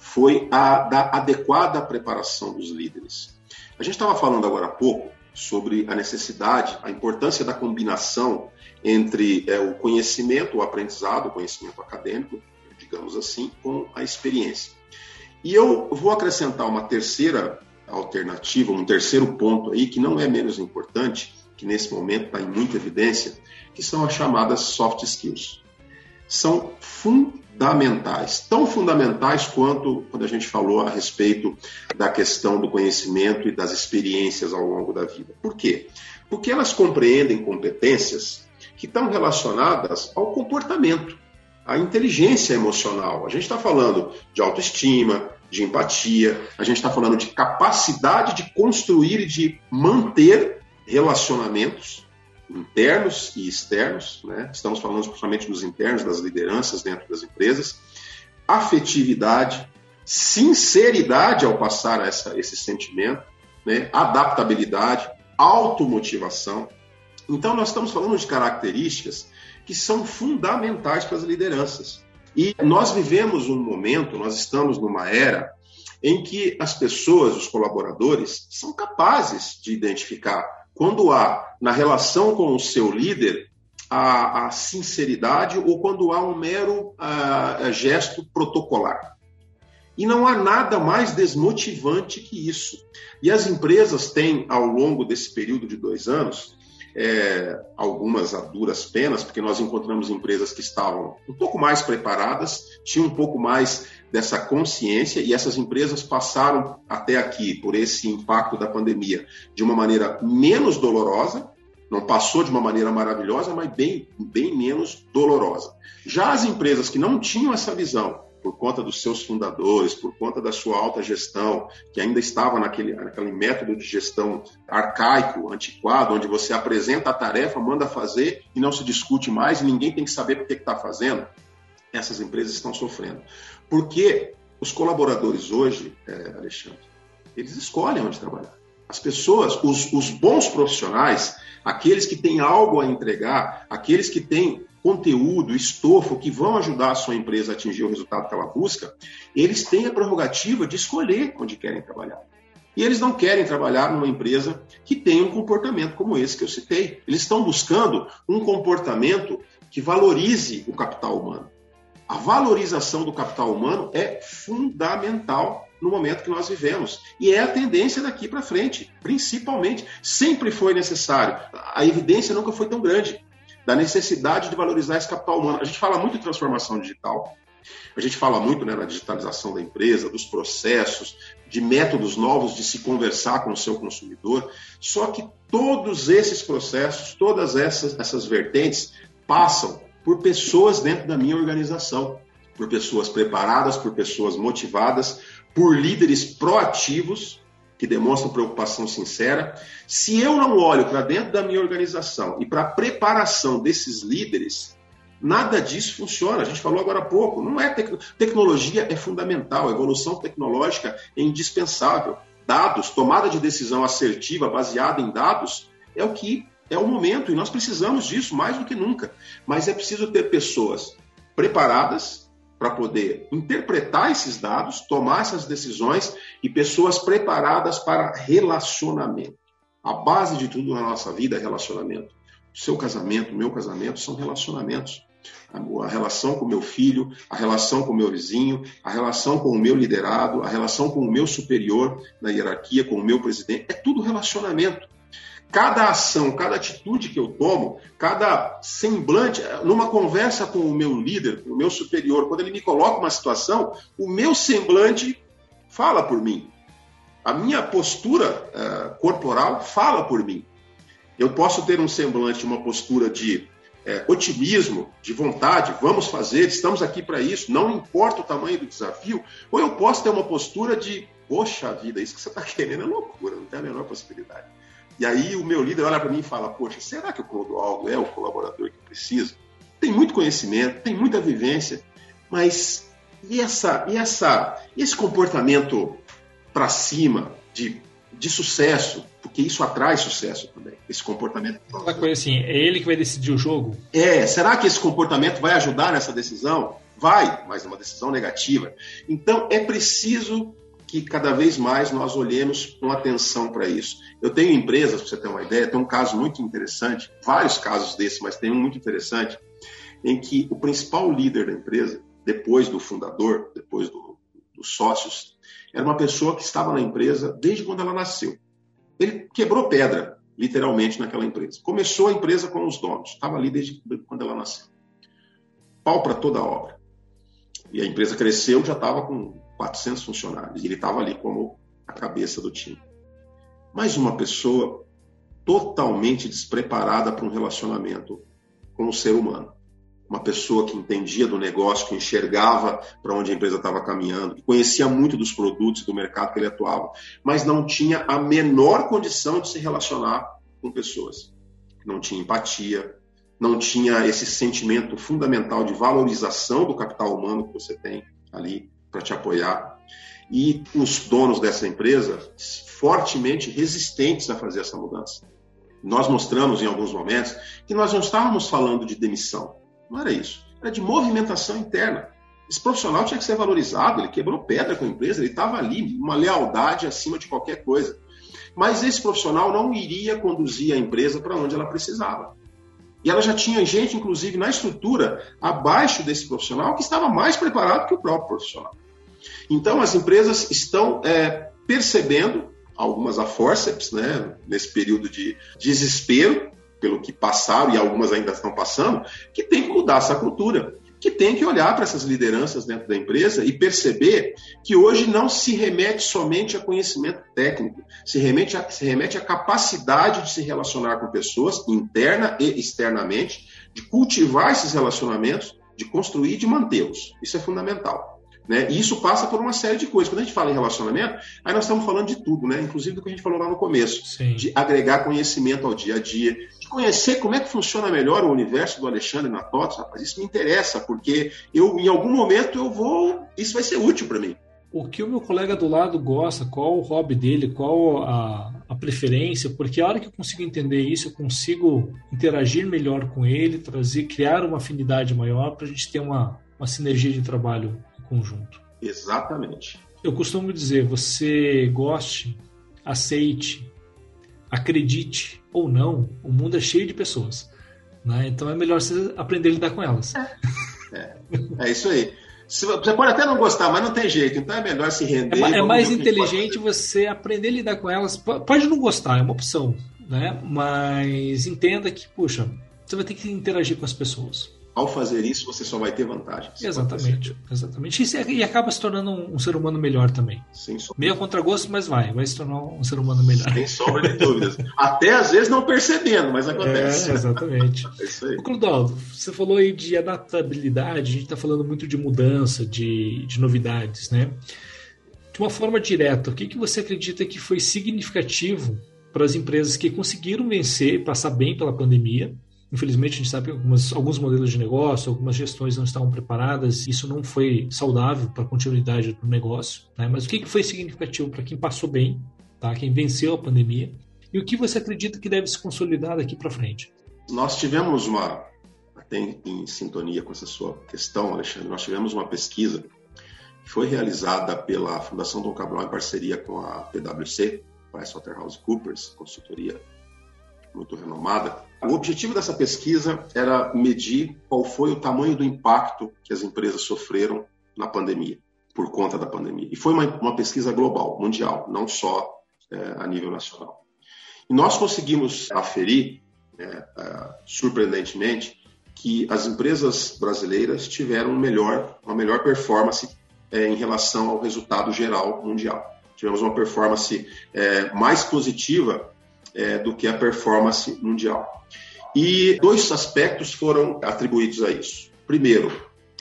foi a da adequada preparação dos líderes. A gente estava falando agora há pouco sobre a necessidade, a importância da combinação entre é, o conhecimento, o aprendizado, o conhecimento acadêmico, digamos assim, com a experiência. E eu vou acrescentar uma terceira alternativa, um terceiro ponto aí, que não é menos importante, que nesse momento está em muita evidência, que são as chamadas soft skills. São fundamentais, tão fundamentais quanto quando a gente falou a respeito da questão do conhecimento e das experiências ao longo da vida. Por quê? Porque elas compreendem competências que estão relacionadas ao comportamento, à inteligência emocional. A gente está falando de autoestima, de empatia, a gente está falando de capacidade de construir e de manter relacionamentos internos e externos, né? estamos falando principalmente dos internos, das lideranças dentro das empresas, afetividade, sinceridade ao passar essa, esse sentimento, né? adaptabilidade, automotivação. Então, nós estamos falando de características que são fundamentais para as lideranças. E nós vivemos um momento, nós estamos numa era em que as pessoas, os colaboradores, são capazes de identificar quando há na relação com o seu líder a, a sinceridade ou quando há um mero a, a gesto protocolar. E não há nada mais desmotivante que isso. E as empresas têm, ao longo desse período de dois anos, é, algumas a duras penas, porque nós encontramos empresas que estavam um pouco mais preparadas, tinham um pouco mais dessa consciência e essas empresas passaram até aqui por esse impacto da pandemia de uma maneira menos dolorosa, não passou de uma maneira maravilhosa, mas bem, bem menos dolorosa. Já as empresas que não tinham essa visão, por conta dos seus fundadores, por conta da sua alta gestão, que ainda estava naquele, naquele método de gestão arcaico, antiquado, onde você apresenta a tarefa, manda fazer e não se discute mais, e ninguém tem que saber por que está fazendo, essas empresas estão sofrendo. Porque os colaboradores hoje, é, Alexandre, eles escolhem onde trabalhar. As pessoas, os, os bons profissionais, aqueles que têm algo a entregar, aqueles que têm conteúdo, estofo que vão ajudar a sua empresa a atingir o resultado que ela busca, eles têm a prerrogativa de escolher onde querem trabalhar. E eles não querem trabalhar numa empresa que tenha um comportamento como esse que eu citei. Eles estão buscando um comportamento que valorize o capital humano. A valorização do capital humano é fundamental no momento que nós vivemos. E é a tendência daqui para frente, principalmente. Sempre foi necessário. A evidência nunca foi tão grande da necessidade de valorizar esse capital humano. A gente fala muito de transformação digital, a gente fala muito né, na digitalização da empresa, dos processos, de métodos novos de se conversar com o seu consumidor. Só que todos esses processos, todas essas, essas vertentes passam por pessoas dentro da minha organização, por pessoas preparadas, por pessoas motivadas, por líderes proativos que demonstram preocupação sincera. Se eu não olho para dentro da minha organização e para a preparação desses líderes, nada disso funciona. A gente falou agora há pouco, não é tec... tecnologia é fundamental, a evolução tecnológica é indispensável. Dados, tomada de decisão assertiva baseada em dados é o que é o momento e nós precisamos disso mais do que nunca. Mas é preciso ter pessoas preparadas para poder interpretar esses dados, tomar essas decisões e pessoas preparadas para relacionamento. A base de tudo na nossa vida é relacionamento. O seu casamento, o meu casamento são relacionamentos. A relação com meu filho, a relação com meu vizinho, a relação com o meu liderado, a relação com o meu superior na hierarquia, com o meu presidente, é tudo relacionamento cada ação, cada atitude que eu tomo, cada semblante, numa conversa com o meu líder, com o meu superior, quando ele me coloca uma situação, o meu semblante fala por mim. A minha postura uh, corporal fala por mim. Eu posso ter um semblante, uma postura de é, otimismo, de vontade, vamos fazer, estamos aqui para isso, não importa o tamanho do desafio, ou eu posso ter uma postura de, poxa vida, isso que você está [laughs] querendo é loucura, não tem a menor possibilidade. E aí o meu líder olha para mim e fala, poxa, será que o Clodoaldo é o colaborador que precisa? Tem muito conhecimento, tem muita vivência, mas e essa, e essa, e esse comportamento para cima de de sucesso, porque isso atrai sucesso também, esse comportamento. Aquela coisa assim, é ele que vai decidir o jogo? É, será que esse comportamento vai ajudar nessa decisão? Vai, mas é uma decisão negativa. Então é preciso que cada vez mais nós olhemos com atenção para isso. Eu tenho empresas, para você ter uma ideia, tem um caso muito interessante, vários casos desses, mas tem um muito interessante, em que o principal líder da empresa, depois do fundador, depois do, dos sócios, era uma pessoa que estava na empresa desde quando ela nasceu. Ele quebrou pedra, literalmente, naquela empresa. Começou a empresa com os donos, estava ali desde quando ela nasceu. Pau para toda a obra. E a empresa cresceu, já estava com 400 funcionários. E ele estava ali como a cabeça do time. Mais uma pessoa totalmente despreparada para um relacionamento com o ser humano uma pessoa que entendia do negócio, que enxergava para onde a empresa estava caminhando, que conhecia muito dos produtos e do mercado que ele atuava, mas não tinha a menor condição de se relacionar com pessoas. Não tinha empatia, não tinha esse sentimento fundamental de valorização do capital humano que você tem ali para te apoiar. E os donos dessa empresa fortemente resistentes a fazer essa mudança. Nós mostramos em alguns momentos que nós não estávamos falando de demissão, não era isso. Era de movimentação interna. Esse profissional tinha que ser valorizado, ele quebrou pedra com a empresa, ele estava ali, uma lealdade acima de qualquer coisa. Mas esse profissional não iria conduzir a empresa para onde ela precisava. E ela já tinha gente, inclusive, na estrutura, abaixo desse profissional, que estava mais preparado que o próprio profissional. Então, as empresas estão é, percebendo, algumas a forceps, né, nesse período de desespero, pelo que passaram e algumas ainda estão passando, que tem que mudar essa cultura, que tem que olhar para essas lideranças dentro da empresa e perceber que hoje não se remete somente a conhecimento técnico, se remete a, se remete a capacidade de se relacionar com pessoas, interna e externamente, de cultivar esses relacionamentos, de construir e de mantê-los. Isso é fundamental. Né? E isso passa por uma série de coisas. Quando a gente fala em relacionamento, aí nós estamos falando de tudo, né? inclusive do que a gente falou lá no começo, Sim. de agregar conhecimento ao dia a dia, de conhecer como é que funciona melhor o universo do Alexandre na TOTS. Rapaz, isso me interessa, porque eu, em algum momento eu vou. Isso vai ser útil para mim. O que o meu colega do lado gosta, qual o hobby dele, qual a, a preferência, porque a hora que eu consigo entender isso, eu consigo interagir melhor com ele, trazer, criar uma afinidade maior para a gente ter uma, uma sinergia de trabalho conjunto. Exatamente. Eu costumo dizer, você goste, aceite, acredite ou não, o mundo é cheio de pessoas. Né? Então é melhor você aprender a lidar com elas. É, é isso aí. Você pode até não gostar, mas não tem jeito. Então é melhor se render. É, é mais inteligente você aprender a lidar com elas. Pode não gostar, é uma opção, né? Mas entenda que, puxa, você vai ter que interagir com as pessoas ao fazer isso, você só vai ter vantagens. Exatamente, exatamente. E, acaba se tornando um, um ser humano melhor também. Sem sombra. Meio contra gosto, mas vai, vai se tornar um ser humano melhor. Sem sombra de dúvidas. Até às vezes não percebendo, mas acontece. É, exatamente. [laughs] é isso aí. Clodaldo, você falou aí de adaptabilidade, a gente está falando muito de mudança, de, de novidades, né? De uma forma direta, o que, que você acredita que foi significativo para as empresas que conseguiram vencer, passar bem pela pandemia, Infelizmente, a gente sabe que algumas, alguns modelos de negócio, algumas gestões não estavam preparadas, isso não foi saudável para a continuidade do negócio. Né? Mas o que foi significativo para quem passou bem, tá? quem venceu a pandemia, e o que você acredita que deve se consolidar daqui para frente? Nós tivemos uma, até em sintonia com essa sua questão, Alexandre, nós tivemos uma pesquisa que foi realizada pela Fundação Dom Cabral em parceria com a PwC, PricewaterhouseCoopers, consultoria muito renomada. O objetivo dessa pesquisa era medir qual foi o tamanho do impacto que as empresas sofreram na pandemia, por conta da pandemia. E foi uma, uma pesquisa global, mundial, não só é, a nível nacional. E nós conseguimos aferir, né, uh, surpreendentemente, que as empresas brasileiras tiveram melhor, uma melhor performance é, em relação ao resultado geral mundial. Tivemos uma performance é, mais positiva é, do que a performance mundial. E dois aspectos foram atribuídos a isso. Primeiro,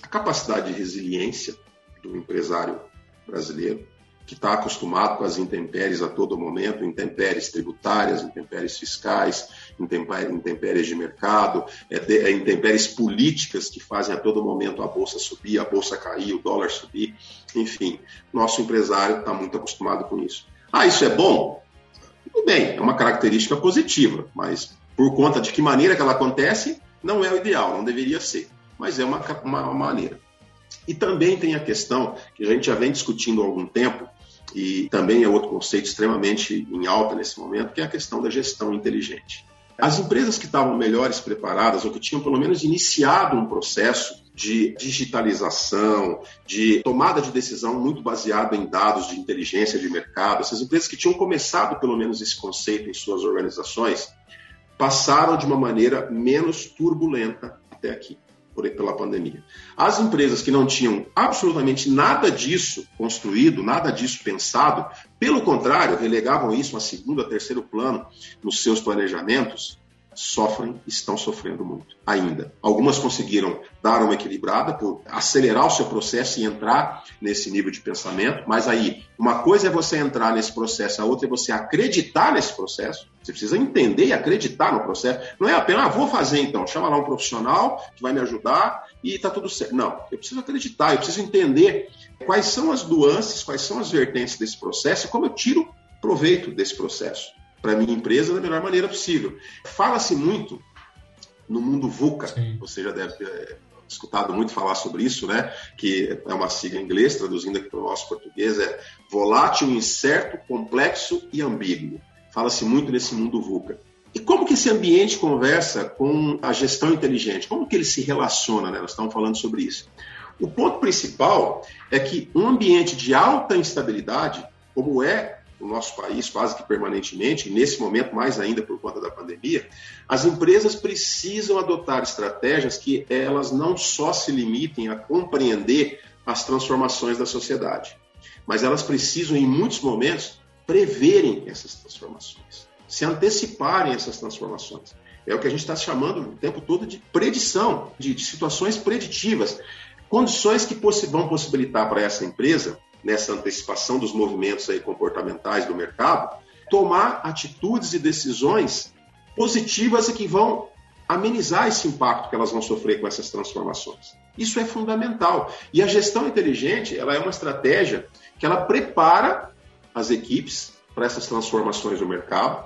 a capacidade de resiliência do empresário brasileiro que está acostumado com as intempéries a todo momento, intempéries tributárias, intempéries fiscais, intempéries de mercado, é, é, intempéries políticas que fazem a todo momento a bolsa subir, a bolsa cair, o dólar subir, enfim, nosso empresário está muito acostumado com isso. Ah, isso é bom? Tudo bem, é uma característica positiva, mas por conta de que maneira que ela acontece, não é o ideal, não deveria ser, mas é uma, uma, uma maneira. E também tem a questão que a gente já vem discutindo há algum tempo, e também é outro conceito extremamente em alta nesse momento, que é a questão da gestão inteligente. As empresas que estavam melhores preparadas, ou que tinham pelo menos iniciado um processo de digitalização, de tomada de decisão muito baseado em dados de inteligência de mercado, essas empresas que tinham começado pelo menos esse conceito em suas organizações, passaram de uma maneira menos turbulenta até aqui por, pela pandemia. As empresas que não tinham absolutamente nada disso construído, nada disso pensado, pelo contrário, relegavam isso a segundo, a terceiro plano nos seus planejamentos, sofrem, estão sofrendo muito ainda. Algumas conseguiram dar uma equilibrada por acelerar o seu processo e entrar nesse nível de pensamento, mas aí uma coisa é você entrar nesse processo, a outra é você acreditar nesse processo. Você precisa entender e acreditar no processo. Não é apenas, ah, vou fazer então, chama lá um profissional que vai me ajudar e está tudo certo. Não, eu preciso acreditar, eu preciso entender quais são as nuances, quais são as vertentes desse processo e como eu tiro proveito desse processo para minha empresa da melhor maneira possível. Fala-se muito no mundo VUCA, Sim. você já deve ter escutado muito falar sobre isso, né? Que é uma sigla em inglês, traduzindo aqui para o nosso português, é volátil, incerto, complexo e ambíguo. Fala-se muito nesse mundo VUCA. E como que esse ambiente conversa com a gestão inteligente? Como que ele se relaciona, né? Nós estamos falando sobre isso. O ponto principal é que um ambiente de alta instabilidade, como é no nosso país quase que permanentemente, nesse momento mais ainda por conta da pandemia, as empresas precisam adotar estratégias que elas não só se limitem a compreender as transformações da sociedade, mas elas precisam, em muitos momentos, preverem essas transformações, se anteciparem essas transformações. É o que a gente está chamando o tempo todo de predição, de, de situações preditivas, condições que possi vão possibilitar para essa empresa nessa antecipação dos movimentos aí comportamentais do mercado, tomar atitudes e decisões positivas e que vão amenizar esse impacto que elas vão sofrer com essas transformações. Isso é fundamental. E a gestão inteligente, ela é uma estratégia que ela prepara as equipes para essas transformações no mercado,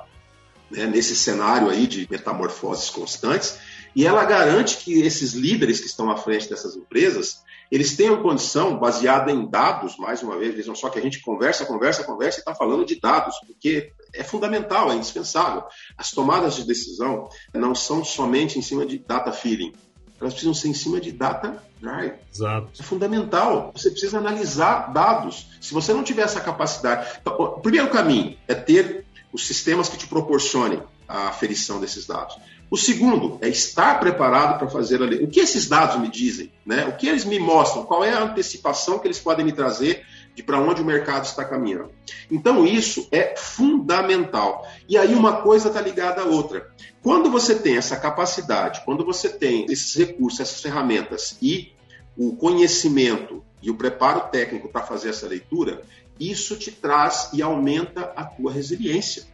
né, nesse cenário aí de metamorfoses constantes, e ela garante que esses líderes que estão à frente dessas empresas, eles tenham condição, baseada em dados, mais uma vez, dizem só que a gente conversa, conversa, conversa e está falando de dados, porque é fundamental, é indispensável. As tomadas de decisão não são somente em cima de data feeling, elas precisam ser em cima de data drive. Exato. É fundamental. Você precisa analisar dados. Se você não tiver essa capacidade. Então, o primeiro caminho é ter os sistemas que te proporcionem a aferição desses dados. O segundo é estar preparado para fazer a lei. O que esses dados me dizem? Né? O que eles me mostram? Qual é a antecipação que eles podem me trazer de para onde o mercado está caminhando? Então, isso é fundamental. E aí, uma coisa está ligada à outra. Quando você tem essa capacidade, quando você tem esses recursos, essas ferramentas e o conhecimento e o preparo técnico para fazer essa leitura, isso te traz e aumenta a tua resiliência.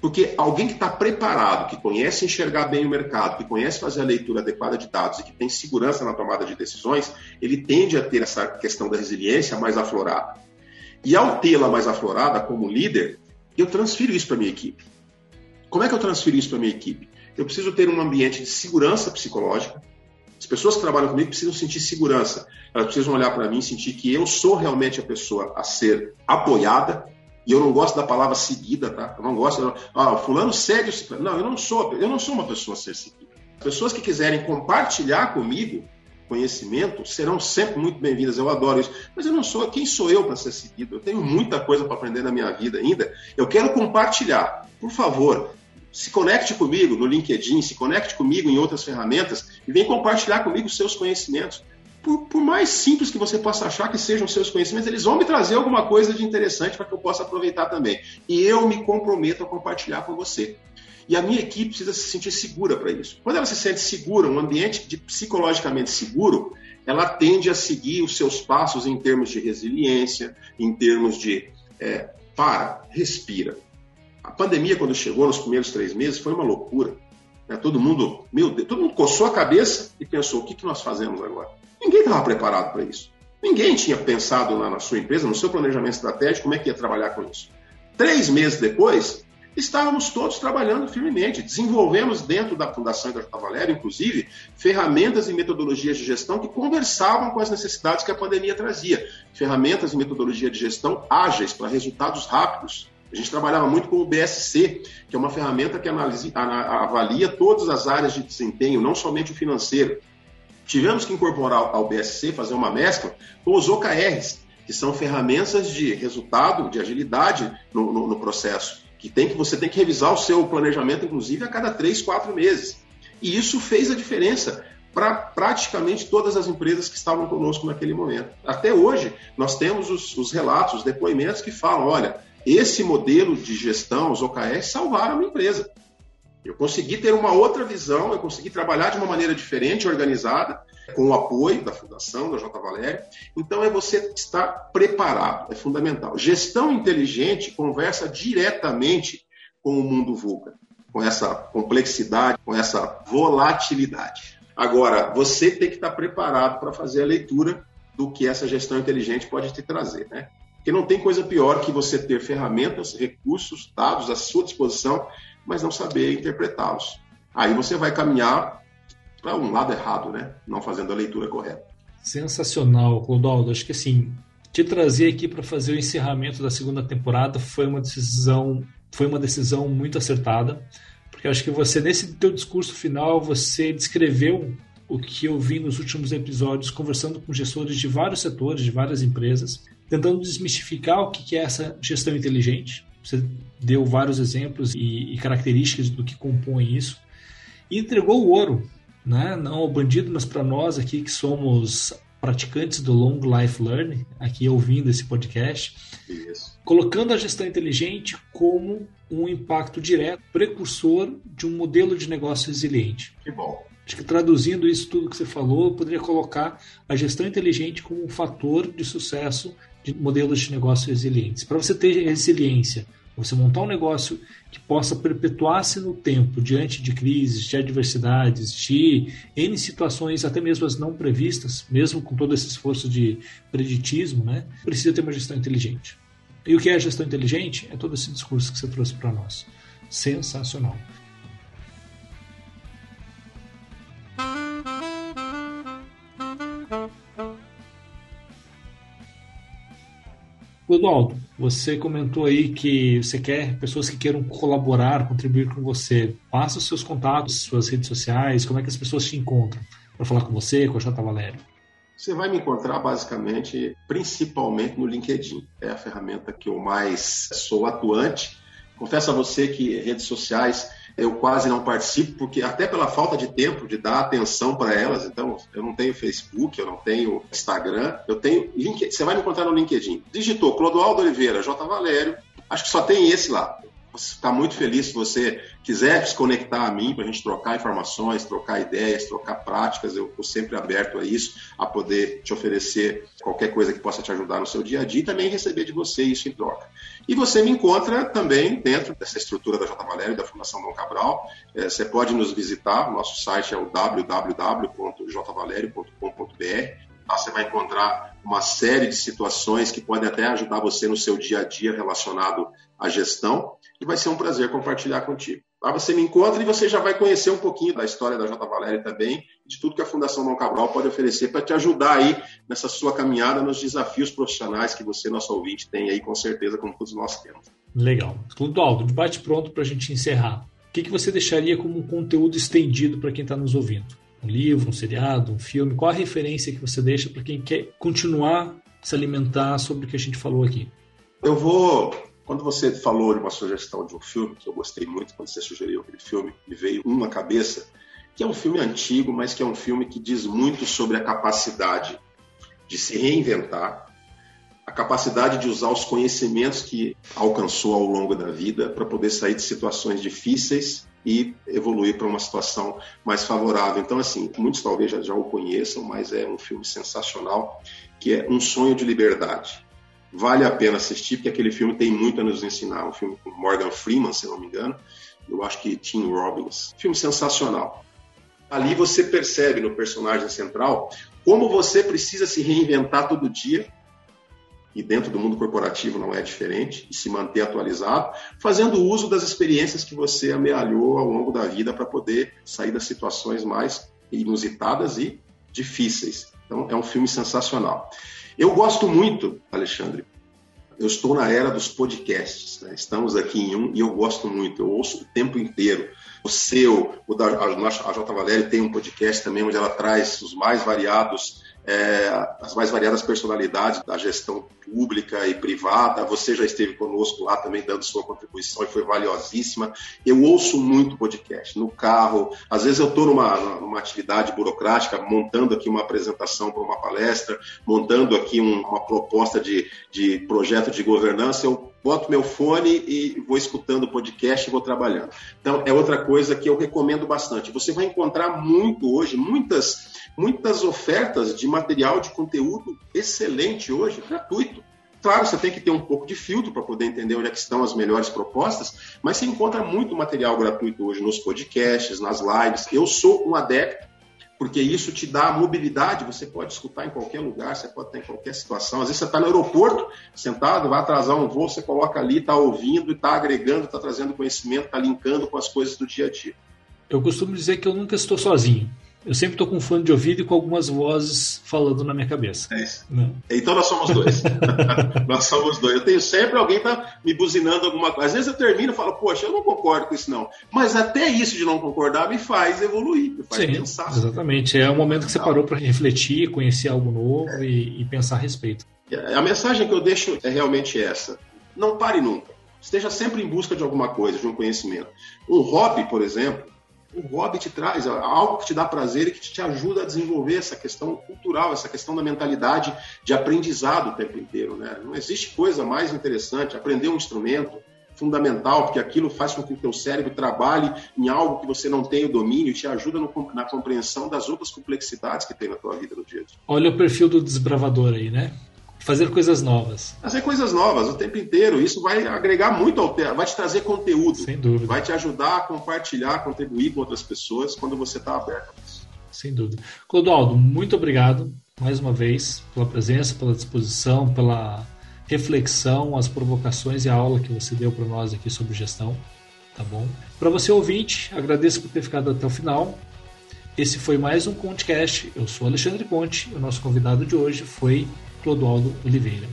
Porque alguém que está preparado, que conhece enxergar bem o mercado, que conhece fazer a leitura adequada de dados e que tem segurança na tomada de decisões, ele tende a ter essa questão da resiliência mais aflorada. E ao tê-la mais aflorada como líder, eu transfiro isso para minha equipe. Como é que eu transfiro isso para minha equipe? Eu preciso ter um ambiente de segurança psicológica. As pessoas que trabalham comigo precisam sentir segurança. Elas precisam olhar para mim e sentir que eu sou realmente a pessoa a ser apoiada, e eu não gosto da palavra seguida, tá? Eu não gosto, ah, fulano segue. Não, eu não sou, eu não sou uma pessoa a ser seguida. Pessoas que quiserem compartilhar comigo conhecimento serão sempre muito bem-vindas. Eu adoro isso. Mas eu não sou quem sou eu para ser seguido. Eu tenho muita coisa para aprender na minha vida ainda. Eu quero compartilhar. Por favor, se conecte comigo no LinkedIn, se conecte comigo em outras ferramentas e vem compartilhar comigo seus conhecimentos. Por, por, mais simples que você possa achar que sejam seus conhecimentos, eles vão me trazer alguma coisa de interessante para que eu possa aproveitar também. E eu me comprometo a compartilhar com você. E a minha equipe precisa se sentir segura para isso. Quando ela se sente segura, um ambiente de psicologicamente seguro, ela tende a seguir os seus passos em termos de resiliência, em termos de é, para, respira. A pandemia, quando chegou nos primeiros três meses, foi uma loucura. Né? Todo mundo, meu Deus, todo mundo coçou a cabeça e pensou: o que, que nós fazemos agora? Ninguém estava preparado para isso. Ninguém tinha pensado lá na sua empresa, no seu planejamento estratégico, como é que ia trabalhar com isso. Três meses depois, estávamos todos trabalhando firmemente. Desenvolvemos dentro da Fundação Ita Valério, inclusive, ferramentas e metodologias de gestão que conversavam com as necessidades que a pandemia trazia. Ferramentas e metodologia de gestão ágeis para resultados rápidos. A gente trabalhava muito com o BSC, que é uma ferramenta que analisa, avalia todas as áreas de desempenho, não somente o financeiro. Tivemos que incorporar ao BSC, fazer uma mescla com os OKRs, que são ferramentas de resultado, de agilidade no, no, no processo que tem que você tem que revisar o seu planejamento, inclusive, a cada três, quatro meses. E isso fez a diferença para praticamente todas as empresas que estavam conosco naquele momento. Até hoje, nós temos os, os relatos, os depoimentos que falam: olha, esse modelo de gestão, os OKRs, salvaram a minha empresa. Eu consegui ter uma outra visão, eu consegui trabalhar de uma maneira diferente, organizada, com o apoio da Fundação, da J. Valéria. Então, é você estar preparado, é fundamental. Gestão inteligente conversa diretamente com o mundo VUCA, com essa complexidade, com essa volatilidade. Agora, você tem que estar preparado para fazer a leitura do que essa gestão inteligente pode te trazer, né? Porque não tem coisa pior que você ter ferramentas, recursos, dados à sua disposição, mas não saber interpretá-los. Aí você vai caminhar para um lado errado, né? Não fazendo a leitura correta. Sensacional, Clodoaldo. Acho que assim, te trazer aqui para fazer o encerramento da segunda temporada foi uma decisão, foi uma decisão muito acertada, porque acho que você nesse teu discurso final você descreveu o que eu vi nos últimos episódios conversando com gestores de vários setores, de várias empresas, tentando desmistificar o que é essa gestão inteligente. Você deu vários exemplos e, e características do que compõe isso e entregou o ouro né? não ao bandido, mas para nós aqui que somos praticantes do Long Life Learning, aqui ouvindo esse podcast, Isso. colocando a gestão inteligente como um impacto direto, precursor de um modelo de negócio resiliente. Que bom. Acho que traduzindo isso tudo que você falou, eu poderia colocar a gestão inteligente como um fator de sucesso de modelos de negócio resilientes. Para você ter resiliência, você montar um negócio que possa perpetuar-se no tempo diante de crises, de adversidades, de N situações, até mesmo as não previstas, mesmo com todo esse esforço de preditismo, né? precisa ter uma gestão inteligente. E o que é gestão inteligente? É todo esse discurso que você trouxe para nós. Sensacional. Clodoaldo, você comentou aí que você quer pessoas que queiram colaborar, contribuir com você. Passa os seus contatos, suas redes sociais, como é que as pessoas te encontram para falar com você, com a Jota Valério? Você vai me encontrar basicamente, principalmente no LinkedIn. É a ferramenta que eu mais sou atuante. Confesso a você que redes sociais eu quase não participo, porque até pela falta de tempo de dar atenção para elas, então eu não tenho Facebook, eu não tenho Instagram, eu tenho LinkedIn, você vai me encontrar no LinkedIn. Digitou Clodoaldo Oliveira, J. Valério, acho que só tem esse lá. Ficar muito feliz se você quiser se conectar a mim para a gente trocar informações, trocar ideias, trocar práticas. Eu estou sempre aberto a isso, a poder te oferecer qualquer coisa que possa te ajudar no seu dia a dia e também receber de você isso em troca. E você me encontra também dentro dessa estrutura da J. Valério da Fundação Dom Cabral. É, você pode nos visitar, nosso site é o www.jvalerio.com.br. Lá você vai encontrar uma série de situações que podem até ajudar você no seu dia a dia relacionado à gestão e vai ser um prazer compartilhar contigo. Lá você me encontra e você já vai conhecer um pouquinho da história da J. Valéria também, de tudo que a Fundação Dom Cabral pode oferecer para te ajudar aí nessa sua caminhada nos desafios profissionais que você, nosso ouvinte, tem aí com certeza, como todos nós temos. Legal. Clodoaldo, debate pronto para a gente encerrar. O que, que você deixaria como um conteúdo estendido para quem está nos ouvindo? Um livro, um seriado, um filme? Qual a referência que você deixa para quem quer continuar se alimentar sobre o que a gente falou aqui? Eu vou. Quando você falou de uma sugestão de um filme, que eu gostei muito quando você sugeriu aquele filme, me veio um cabeça, que é um filme antigo, mas que é um filme que diz muito sobre a capacidade de se reinventar, a capacidade de usar os conhecimentos que alcançou ao longo da vida para poder sair de situações difíceis e evoluir para uma situação mais favorável. Então, assim, muitos talvez já, já o conheçam, mas é um filme sensacional, que é Um Sonho de Liberdade. Vale a pena assistir, porque aquele filme tem muito a nos ensinar. Um filme com Morgan Freeman, se não me engano, eu acho que Tim Robbins. Filme sensacional. Ali você percebe no personagem central como você precisa se reinventar todo dia e dentro do mundo corporativo não é diferente, e se manter atualizado, fazendo uso das experiências que você amealhou ao longo da vida para poder sair das situações mais inusitadas e difíceis. Então, é um filme sensacional. Eu gosto muito, Alexandre, eu estou na era dos podcasts, né? estamos aqui em um e eu gosto muito, eu ouço o tempo inteiro. O seu, o da a, a J. Valéria tem um podcast também onde ela traz os mais variados é, as mais variadas personalidades da gestão pública e privada. Você já esteve conosco lá também dando sua contribuição e foi valiosíssima. Eu ouço muito podcast no carro. Às vezes eu estou numa, numa atividade burocrática, montando aqui uma apresentação para uma palestra, montando aqui um, uma proposta de, de projeto de governança. Eu boto meu fone e vou escutando o podcast e vou trabalhando. Então, é outra coisa que eu recomendo bastante. Você vai encontrar muito hoje, muitas, muitas ofertas de material, de conteúdo excelente hoje, gratuito. Claro, você tem que ter um pouco de filtro para poder entender onde é estão as melhores propostas, mas você encontra muito material gratuito hoje nos podcasts, nas lives. Eu sou um adepto porque isso te dá mobilidade, você pode escutar em qualquer lugar, você pode estar em qualquer situação. Às vezes você está no aeroporto, sentado, vai atrasar um voo, você coloca ali, está ouvindo, está agregando, está trazendo conhecimento, está linkando com as coisas do dia a dia. Eu costumo dizer que eu nunca estou sozinho. Eu sempre estou com um fone de ouvido e com algumas vozes falando na minha cabeça. É isso. Né? Então nós somos dois. [laughs] nós somos dois. Eu tenho sempre alguém tá me buzinando alguma coisa. Às vezes eu termino e falo, poxa, eu não concordo com isso não. Mas até isso de não concordar me faz evoluir, me faz Sim, pensar. Exatamente. É um momento que você parou para refletir, conhecer algo novo é. e, e pensar a respeito. A mensagem que eu deixo é realmente essa. Não pare nunca. Esteja sempre em busca de alguma coisa, de um conhecimento. Um hobby, por exemplo, o hobby te traz, algo que te dá prazer e que te ajuda a desenvolver essa questão cultural, essa questão da mentalidade de aprendizado o tempo inteiro. Né? Não existe coisa mais interessante, aprender um instrumento, fundamental, porque aquilo faz com que o teu cérebro trabalhe em algo que você não tem o domínio e te ajuda no, na compreensão das outras complexidades que tem na tua vida no dia a dia. Olha o perfil do desbravador aí, né? Fazer coisas novas. Fazer coisas novas o tempo inteiro. Isso vai agregar muito ao vai te trazer conteúdo. Sem dúvida. Vai te ajudar a compartilhar, contribuir com outras pessoas quando você está aberto. Sem dúvida. Clodoaldo, muito obrigado mais uma vez pela presença, pela disposição, pela reflexão, as provocações e a aula que você deu para nós aqui sobre gestão. Tá bom? Para você ouvinte, agradeço por ter ficado até o final. Esse foi mais um Contecast. Eu sou Alexandre Conte e o nosso convidado de hoje foi Clodoaldo Oliveira.